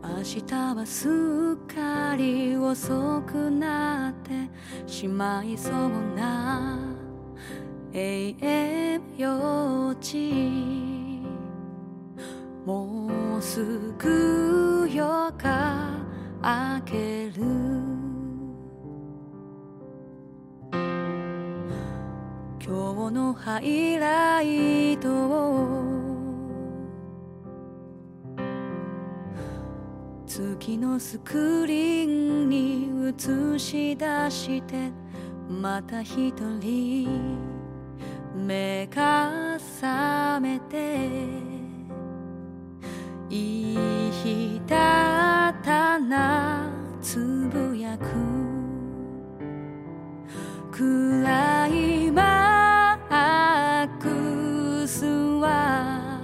明日はすっかり遅くなってしまいそうな永遠用地もうすぐ夜が明ける。今日のハイライトを月のスクリーンに映し出してまた一人目が覚めていい日だったなつぶやく暗いマックスは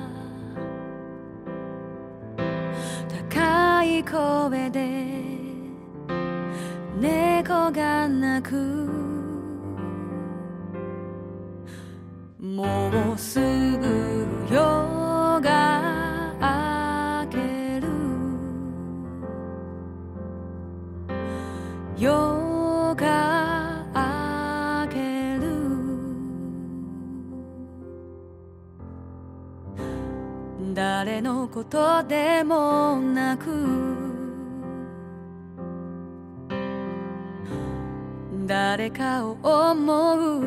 高い声で猫が鳴く。もうすぐ誰のことでもなく誰かを思う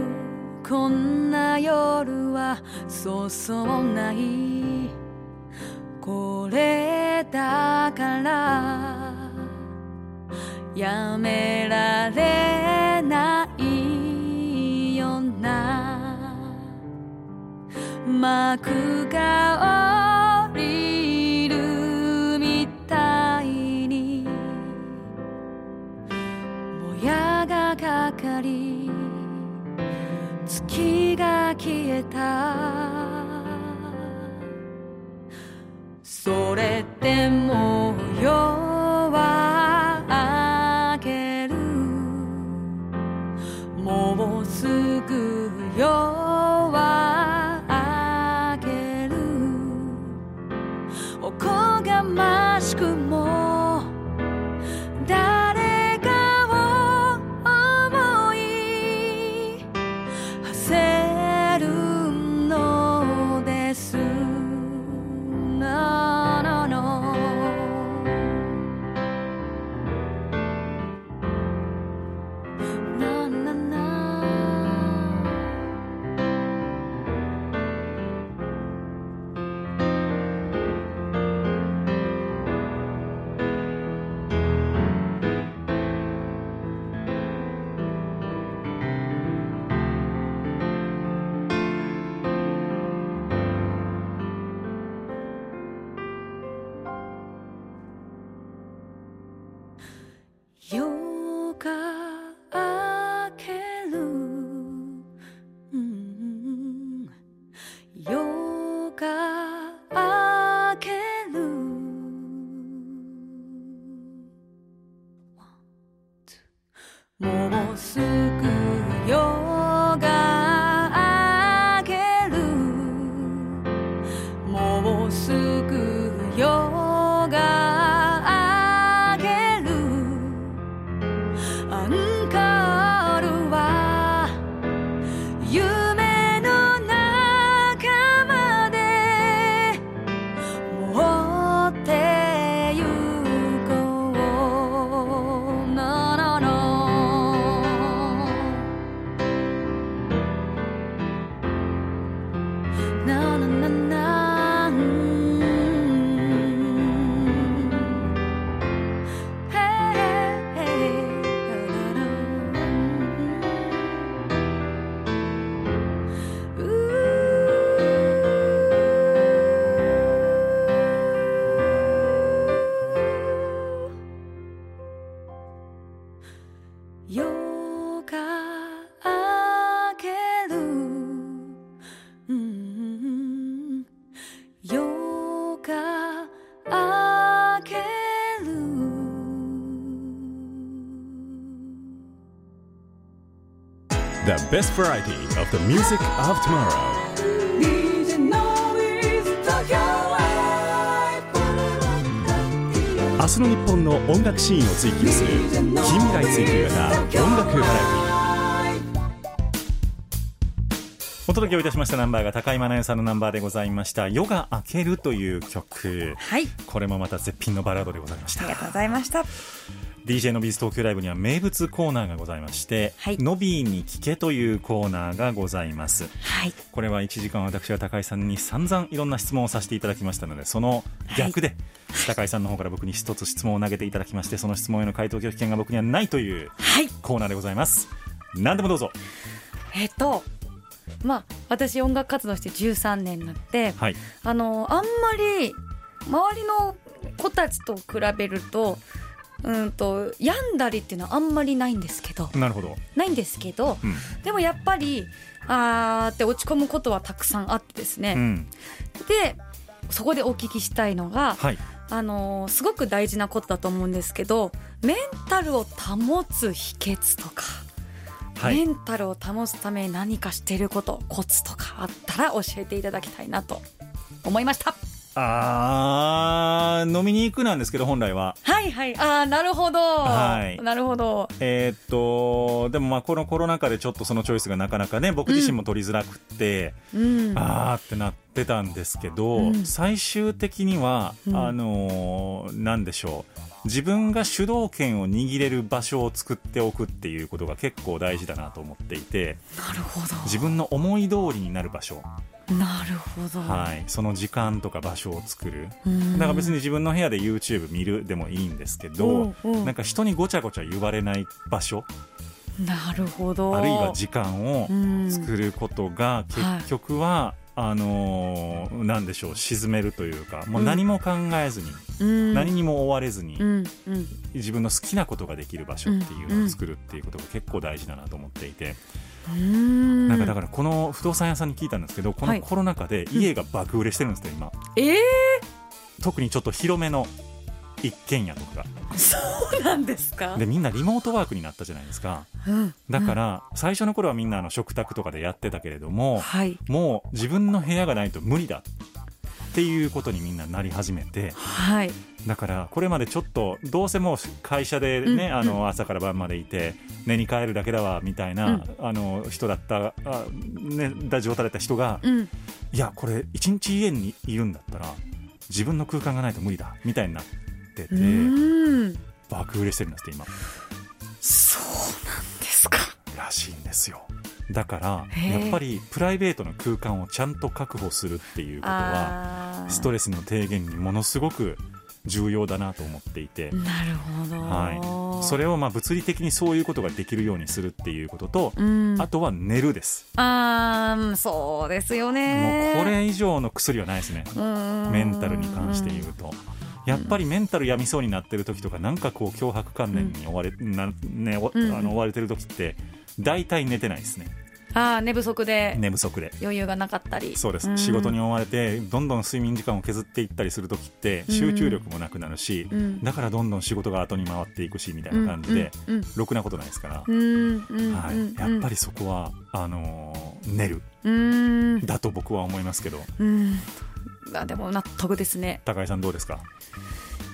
こんな夜はそうそうない。これだからやめられないよな。幕がかかり月が消えた。それでも夜は best variety of the music of tomorrow. 明日の日本の音楽シーンを追求する近未来追求型音楽バラエティ。お届けをいたしましたナンバーが高井真奈代さんのナンバーでございました「夜が明ける」という曲。はい。これもまた絶品のバラードでございました。ありがとうございました DJ のビーズ東京ライブには名物コーナーがございまして、はい。ノビーに聞けというコーナーがございます。はい。これは1時間私は高井さんに散々いろんな質問をさせていただきましたのでその逆で、高井さんの方から僕に一つ質問を投げていただきましてその質問への回答拒否権が僕にはないというはい。コーナーでございます。何でもどうぞ。えっとまあ私音楽活動して13年になってはい。あのあんまり周りの子たちと比べるとうんと病んだりっていうのはあんまりないんですけど。なるほど、ないんですけどうん。でもやっぱりあーって落ち込むことはたくさんあってですね、うん、でそこでお聞きしたいのが、はい。あのーすごく大事なことだと思うんですけどメンタルを保つ秘訣とか、はい。メンタルを保つために何かしてることコツとかあったら教えていただきたいなと思いましたあー飲みに行くなんですけど本来は。はいはい。ああなるほど、はい。なるほど。えーっとでもまあこのコロナ禍でちょっとそのチョイスがなかなかね僕自身も取りづらくって、うん。あーってなってたんですけど、うん。最終的には、うん。あのーなんでしょう。自分が主導権を握れる場所を作っておくっていうことが結構大事だなと思っていてなるほど。自分の思い通りになる場所、なるほど、はい、その時間とか場所を作る。うん。だから別に自分の部屋で YouTube 見るでもいいんですけうどんうん。なんか人にごちゃごちゃ言われない場所。なるほど。あるいは時間をうん作ることが結局は、あのーなんでしょう沈めるというかもう何も考えずに、うん。何にも追われずに、うん。うん。自分の好きなことができる場所っていうのを作るっていうことが結構大事だなと思っていて、うんなんかだからこの不動産屋さんに聞いたんですけどこはい。のコロナ禍で家が爆売れしてるんですよ今。ええ特にちょっと広めの一軒家とかそうなんですか？がでみんなリモートワークになったじゃないですか。うん。だから最初の頃はみんなあの食卓とかでやってたけれどもはい。もう自分の部屋がないと無理だっていうことにみんななり始めてはいだからこれまでちょっとどうせもう会社でね、うんあの朝から晩までいて寝に帰るだけだわみたいな、うん。あの人だったあ、ね、だ状態だった人が、うん。いやこれ一日家にいるんだったら自分の空間がないと無理だみたいになってて、うん。爆売れしてるんですって今。そうなんですか。らしいんですよ。だからやっぱりプライベートの空間をちゃんと確保するっていうことはストレスの低減にものすごく重要だなと思っていて、なるほど。はい、それをまあ物理的にそういうことができるようにするっていうことと、うん。あとは寝るです。あーそうですよもねうこれ以上の薬はないですね。メンタルに関して言うと。やっぱりメンタル病みそうになってる時とかなんかこう脅迫観念に追われ,、なねあの追われてる時って大体寝てないですねあー寝不足で。寝不足で。余裕がなかったり。そうです、ん。仕事に追われてどんどん睡眠時間を削っていったりする時って集中力もなくなるし、うん。だからどんどん仕事が後に回っていくしみたいな感じで、うん。ろくなことないですから、はい。うんやっぱりそこはあのー寝る。うん。だと僕は思いますけど。うん。あでも納得ですね。高井さんどうですか？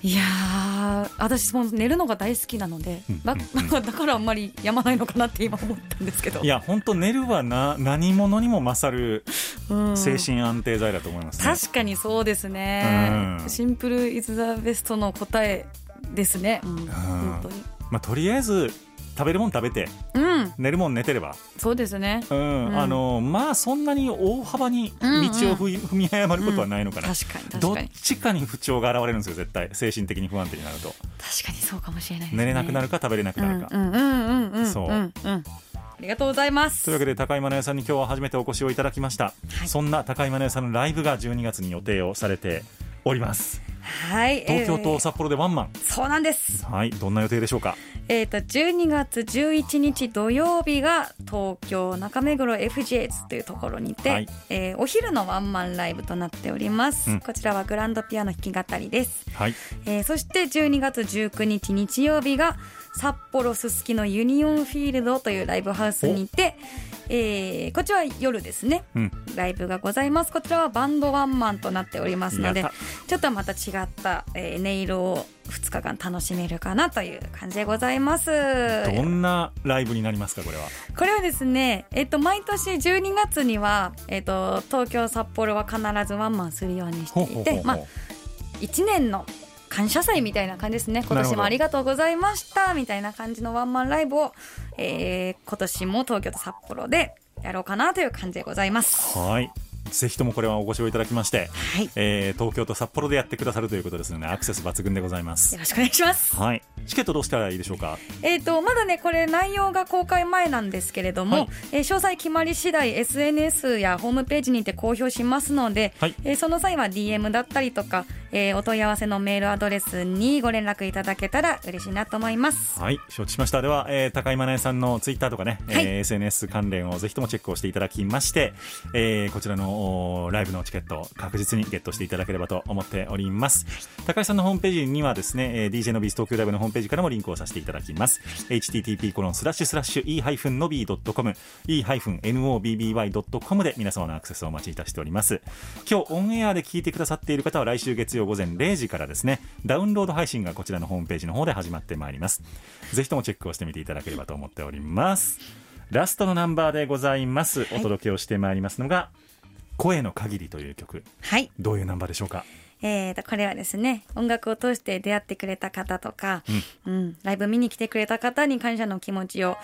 いやー私も寝るのが大好きなので、だ だからあんまりやまないのかなって今思ったんですけど。いや本当寝るはな何者にも勝るうん。精神安定剤だと思いますね、確かにそうですね、うん。シンプルイズザベストの答えですね、うん、本当に。まあ、とりあえず食べるもん食べてうん。寝るもん寝てれば、そうですね。うん。うん。あのまあそんなに大幅に道を踏み踏み誤ることはないのかな、確かにどっ確かに。ちかに不調が現れるんですよ絶対。精神的に不安定になると。確かにそうかもしれないね。寝れなくなるか食べれなくうんなるか、うんうんうんうんそううん。う。んありがとうございます。というわけで高井真奈也さんに今日は初めてお越しをいただきました、はい。そんな高井真奈也さんのライブが12月に予定をされております。はい。東京えーと札幌でワンマン、そうなんです。はい。どんな予定でしょうか？えー、と12月11日土曜日が東京中目黒 FJS というところにて、はい。えーお昼のワンマンライブとなっております、うん。こちらはグランドピアノ弾き語りです、はい。えーそして12月19日日曜日が札幌すすきのユニオンフィールドというライブハウスにて、えーこちらは夜ですね。うん。ライブがございます。こちらはバンドワンマンとなっておりますのでちょっとまた違った、えー音色を2日間楽しめるかなという感じでございます。どんなライブになりますかこれは？これはですね、えっと、毎年12月には、えっと、東京札幌は必ずワンマンするようにしていてまあ1年の感謝祭みたいな感じですね。今年もありがとうございました。みたいな感じのワンマンライブを、えー今年も東京と札幌でやろうかなという感じでございます。はいぜひともこれはお越しをいただきまして、はい。えー東京と札幌でやってくださるということですのでアクセス抜群でございます。よろしくお願いします。はい。チケットどうしたらいいでしょうか？えー、とまだねこれ内容が公開前なんですけれども、はい。えー詳細決まり次第 SNS やホームページにて公表しますので、はい。えーその際は DM だったりとか、えーお問い合わせのメールアドレスにご連絡いただけたら嬉しいなと思います。はい。承知しました。では、えー高井真奈さんのツイッターとかね、えーはい SNS 関連をぜひともチェックをしていただきまして、えーこちらのライブのチケットを確実にゲットしていただければと思っております。高井さんのホームページにはですね、えー DJ のビース東京ライブのホームページからもリンクをさせていただきます。http コロンスラッシュスラッシュ e-nobby.com e-nobby.com で皆様のアクセスをお待ちいたしております。今日オンエアで聞いてくださっている方は来週月曜午前0時からですねダウンロード配信がこちらのホームページの方で始まってまいります。ぜひともチェックをしてみていただければと思っております。ラストのナンバーでございます、お届けをしてまいりますのが声の限りという曲。はい、どういうナンバーでしょうか？えーとこれはですね音楽を通して出会ってくれた方とか、うん。ライブ見に来てくれた方に感謝の気持ちを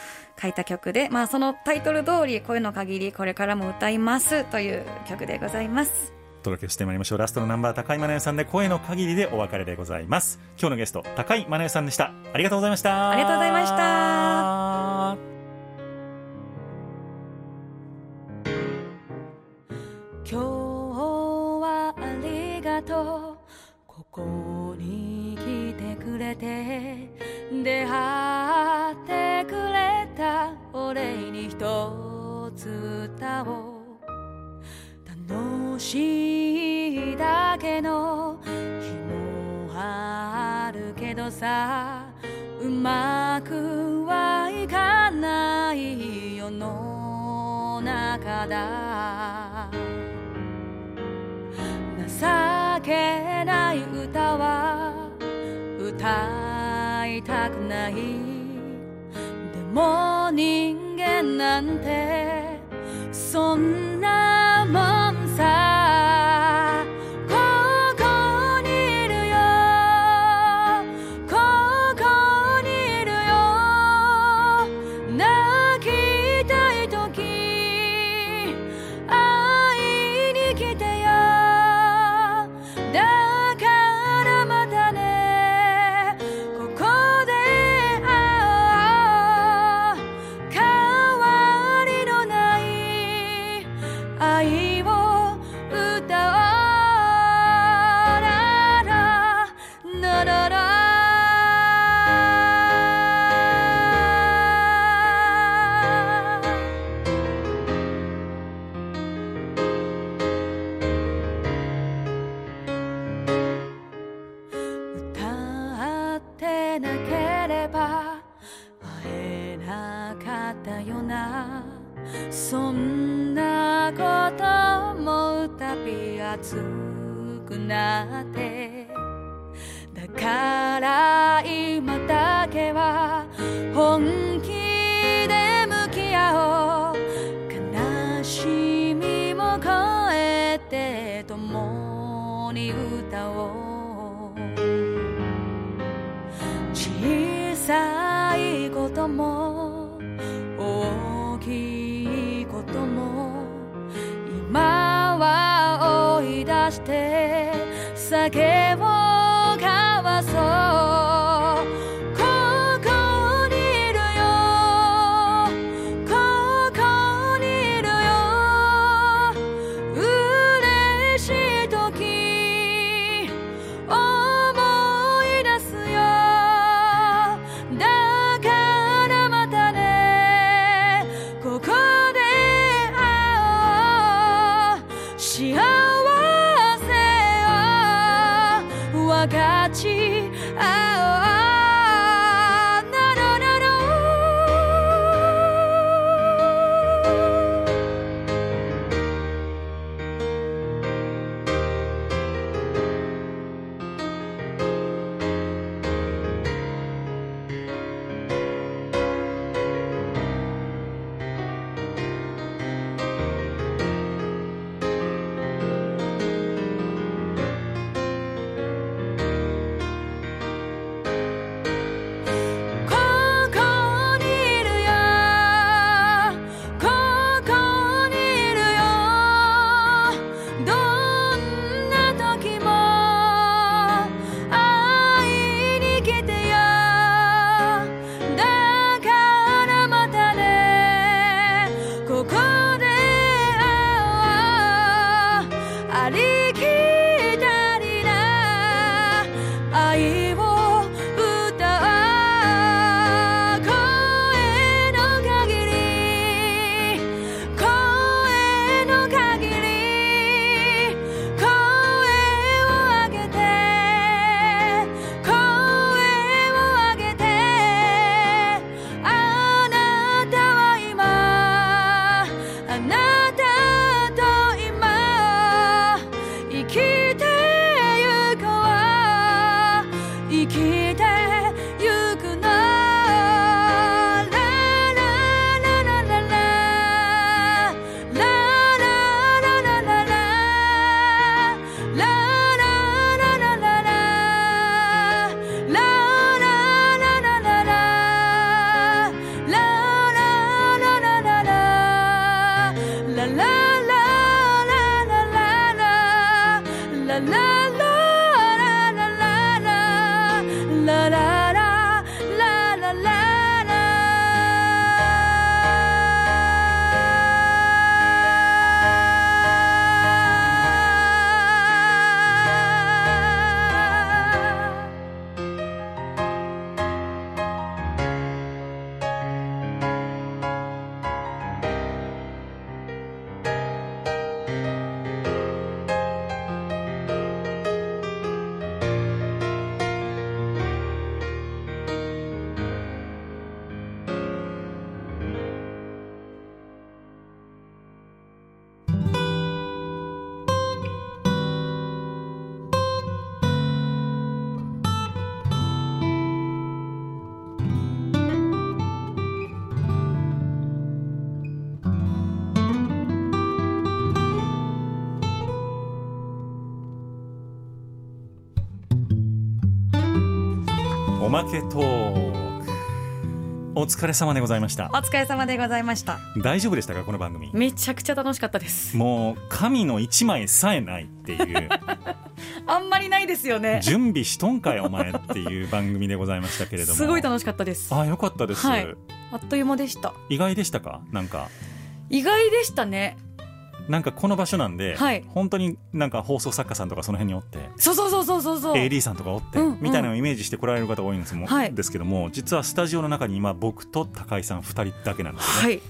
書いた曲で、まあ、そのタイトル通り声の限りこれからも歌いますという曲でございます。お届けしてまいりましょう。ラストのナンバー高井真奈さんで声の限りでお別れでございます。今日のゲスト高井真奈さんでした。ありがとうございました。ありがとうございました今日はありがとう。ここに来てくれて出会ってくれたお礼に一つ歌おう楽しいだけの日もあるけどさうまくはいかない世の中だ。情けない歌は歌いたくない。でも人間なんてそんなもん。だまけトーク。お疲れ様でございました。お疲れ様でございました。大丈夫でしたかこの番組？めちゃくちゃ楽しかったです。もう神の一枚さえないっていう。あんまりないですよね。準備しとんかいお前っていう番組でございましたけれども。すごい楽しかったです。あよかったです、はい。あっという間でした。意外でしたか？なんか。意外でしたねなんかこの場所なんで、はい。本当になんか放送作家さんとかその辺におってそうそうそうそうそうそう。AD さんとかおって、うんうん。みたいなのをイメージして来られる方多いんですも、はいですけども実はスタジオの中に今僕と高井さん2人だけなんですよね、はい。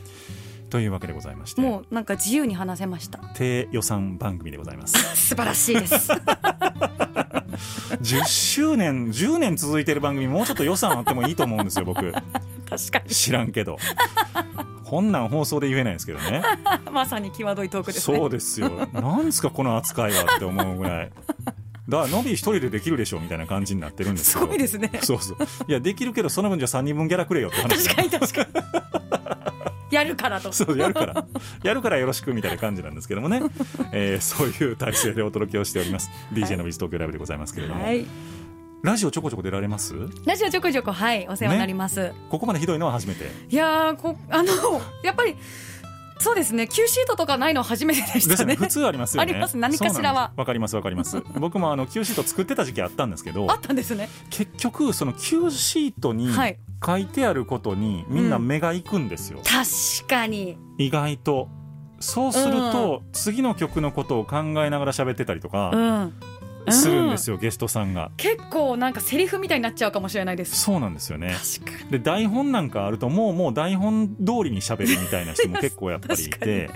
というわけでございまして。もうなんか自由に話せました。低予算番組でございます。素晴らしいです。10周年10年続いてる番組もうちょっと予算あってもいいと思うんですよ僕。確か知らんけどこんなん放送で言えないですけどね。に まさに際どいトークですね。そうですよ。なんですかこの扱いはって思うぐらい。だからのび一人でできるでしょみたいな感じになってるんですすけど。ごいですね。そうそう。いやできるけどその分じゃ3人分ギャラくれよって話。確かに確かにやるからと。そうやるから。やるからよろしくみたいな感じなんですけどもね、えーそういう体制でお届けをしております。DJ のビズ東京ライブでございますけれども、はいラジオちょこちょこ出られます？ラジオちょこちょこはいお世話になります、ここまでひどいのは初めて。いやーこ あのやっぱりそうですね Q シートとかないの初めてでしたね。ですね。普通ありますよね。あります何かしらは。わかりますわかります。僕もあの Q シート作ってた時期あったんですけどあったんですね。結局その Q シートにはい。書いてあることにみんな目が行くんですよ、確かに。意外と。そうすると、次の曲のことを考えながら喋ってたりとうかんするんですよ、よ、ゲストさんが。結構なんかセリフみたいになっちゃうかもしれないです。そうなんですよね。確かに。で台本なんかあるともうもう台本通りに喋るみたいな人も 結構やっぱりいて。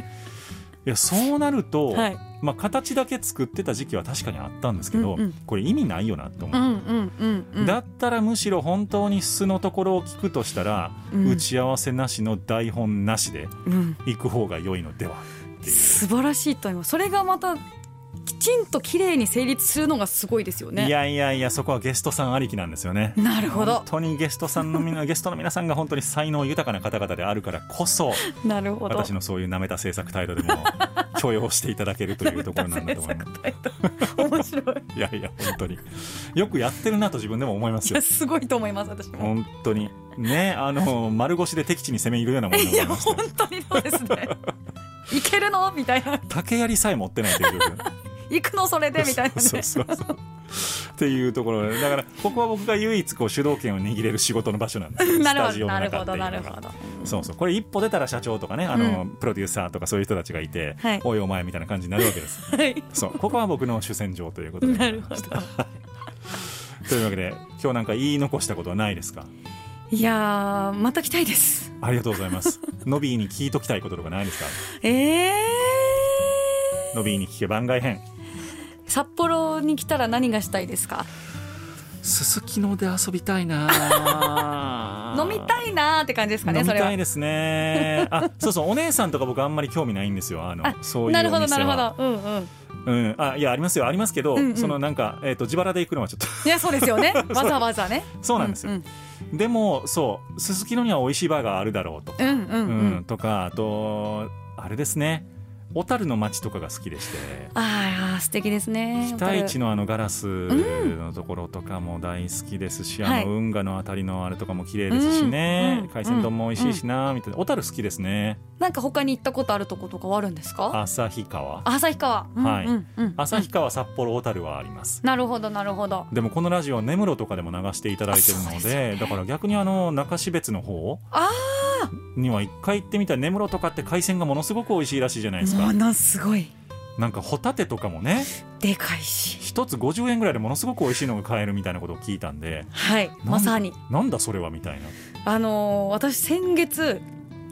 いやそうなると、はい。まあ、形だけ作ってた時期は確かにあったんですけど、うんうん。これ意味ないよなと思う、うんうんうんうん。だったらむしろ本当に素のところを聞くとしたら、うん。打ち合わせなしの台本なしでうん。行く方が良いのではっていう。素晴らしいと思います。それがまたきちんと綺麗に成立するのがすごいですよね。いやいやいやそこはゲストさんありきなんですよね。なるほど。本当にゲストさんのみゲストの皆さんが本当に才能豊かな方々であるからこそ なるほど。私のそういうなめた制作態度でも許容していただけるというところなんだと思 います面白い。い。やいや本当に。よくやってるなと自分でも思いますよ。すごいと思います私も。本当に。ねあの丸腰で敵地に攻め入るようなものでいや本当にそうですね いけるの？みたいな。竹槍さえ持ってないという状況 行くのそれで？みたいなねそう。そうそうっていうところで。だからここは僕が唯一こう主導権を握れる仕事の場所なんですよ。なるほどなるほどなるほど。そうそう。これ一歩出たら社長とかねあの、プロデューサーとかそういう人たちがいて、はい。おいお前みたいな感じになるわけですはい。そう。ここは僕の主戦場ということで。なるほど。というわけで今日なんか言い残したことはないですか？いやーまた来たいです。ありがとうございます。ノビーに聞いときたいこととかないですか？ええノビーに聞け番外編。札幌に来たら何がしたいですか？すすきので遊びたいな 飲みたいなーって感じですかね飲みそれは。たいですね。あそうそうお姉さんとか僕あんまり興味ないんですよ。あのあそういうなるほどなるほど。うんうんうん、あいやありますよ。ありますけど、うんうん。そのなんか、えー、と自腹で行くのはちょっと。いやそうですよね。わざわざね。そうなんですよ、うんでもそうすすきのには美味しいバーがあるだろうと、うんうんうんうん。うん。とかあとあれですね小樽の街とかが好きでして。ああ素敵ですね。北市のあのガラスのところとかも大好きですし、はい。あの運河のあたりのあれとかも綺麗ですしね、うん海鮮丼も美味しいしなみたいな。小樽好きですね。なんか他に行ったことあるとことかはあるんですか？旭川。旭川、うんはい。うんうん。旭川札幌小樽はあります。なるほどなるほど。でもこのラジオは根室とかでも流していただいてるのでねでだから逆にあの中標津の方あには一回行ってみたら根室とかって海鮮がものすごく美味しいらしいじゃないですか。ものすごい。なんかホタテとかもねでかいし。一つ50円ぐらいでものすごく美味しいのが買えるみたいなことを聞いたんではいまさに。なんだそれはみたいあのー私先月、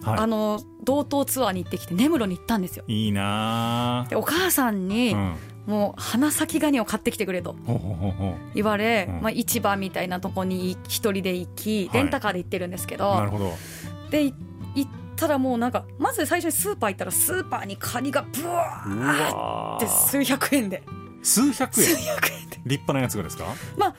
な、はい、あのー道東ツアーに行ってきて根室に行ったんですよ。いいなでお母さんぁに、うん。もう花咲ガニを買ってきてくれとほうほうほうほ言われ、うん。まあ、市場みたいなとこに一人で行きはい。レンタカーで行ってるんですけうなるど、ほどでい行ったらもうなんかまず最初にスーパー行ったらスーパーにカニがブワうーって数百円で。数百円？数百円で。立派なやつがですか？まあ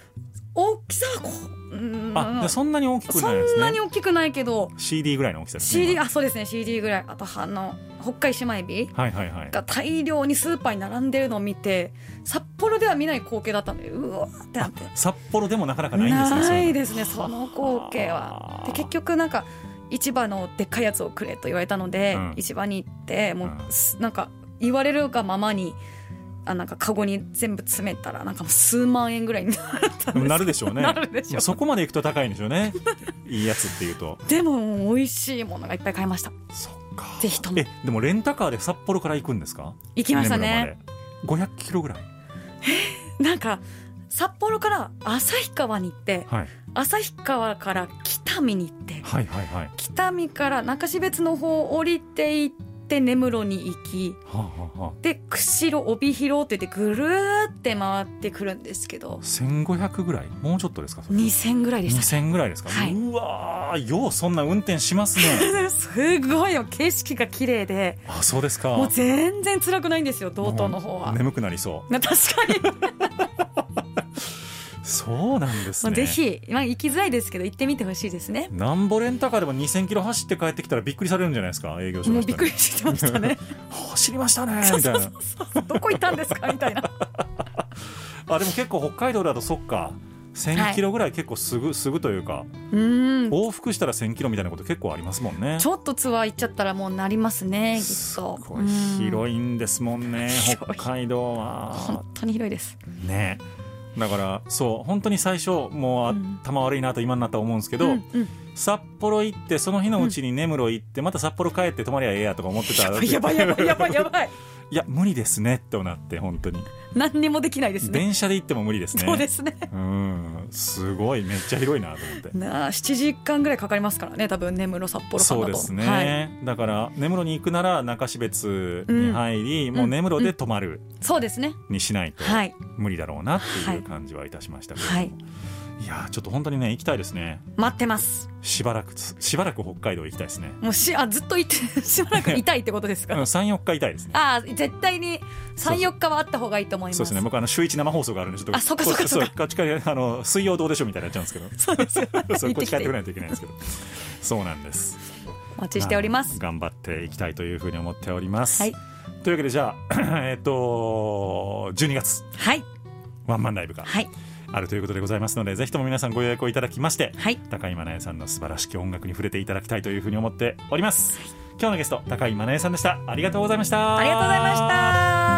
大きさはこううーん。あでそんなに大きくそないですんなにね大きくないけど。CD ぐらいの大きさですね CD 今。あそうですね。CD ぐらい。あとあの北海シマエビが大量にスーパーに並んでるのを見て札幌では見ない光景だったんでうわーってなって。札幌でもなかなかないんですねないですねその光景は。で結局なんか市場のでっかいやつをくれと言われたので、うん。市場に行ってもううん。すなんか言われるがままにあなんかカゴに全部詰めたらなんかもう数万円ぐらいになったなるでしょうね。なるでしょうそこまでいくと高いんでしょうね。いいやつっていうと。でも美味しいものがいっぱい買いました。そっか。ぜひとも。えでもレンタカーで札幌から行くんですか？行きましたね。まで。500キロぐらい？なんか札幌から旭川に行ってはい旭川から北見に行ってはいはいはい。北見から中標津の方降りていって根室に行きはあ、はあはあ、で釧路帯広って言ってぐるーって回ってくるんですけど。1500ぐらい？もうちょっとですかそれ。2000ぐらいでした2000ぐらいですか、はい。うわーようそんな運転しますね。すごいよ景色が綺麗で。あそうですか。もう全然辛くないんですよ道東の方は。眠くなりそう。な 確かに、そうなんですね。まあぜひ、まあ、行きづらいですけど行ってみてほしいですね。なんぼレンタカーでも2000キロ走って帰ってきたらびっくりされるんじゃないですか？営業所もうびっくりしてましたね。走りましたねみたいな。どこ行ったんですか？みたいな。あでも結構北海道だとそっか。1000キロぐらい結構すぐ、すぐというかう往復したら1000キロみたいなこと結構ありますもんね。ちょっとツアー行っちゃったらもうなりますねきっすとごい広いんですもんね北海道は。本当に広いです。ねだからそう本当に最初もううん頭悪いなと今になったら思うんですけど、うんうん。札幌行ってその日のうちに根室行ってまた札幌帰って泊まりゃええやとか思ってたらやばいやばいやばいやばいいや無理ですねってなって本当に。何にもできないですね。電車で行っても無理ですね。そうですね。うんすごいめっちゃ広いなと思って。なあ7時間ぐらいかかりますからね多分根室札幌そうですね、はい、だから根室に行くなら中標津に入り、もう根室で泊まる。そうですね。にしないとはい。無理だろうなっていう感じはいたしましたけど、はいい、やーちょっと本当にね行きたいですね。待ってます。しばらくしばらく北海道行きたいですね。もうしあずっといて しばらくいたいってことですか？34日いたいですね。ああ絶対に34日はあった方がいいと思います。そうですね。僕あの週一生放送があるんでちょっとあそっかそっかそっか。うこっちからあの水曜どうでしょうみたいになっちゃうんですけど。そうです。よそうこっち帰ってくれないといけないんですけど。そうなんです。お待ちしております。頑張っていきたいというふうに思っております、はい。というわけでじゃあ えっと12月はい。ワンマンライブが。はいあるということでございますのでぜひとも皆さんご予約をいただきましてはい。高井真奈恵さんの素晴らしき音楽に触れていただきたいというふうに思っております、今日のゲスト高井真奈恵さんでした。ありがとうございました。ありがとうございました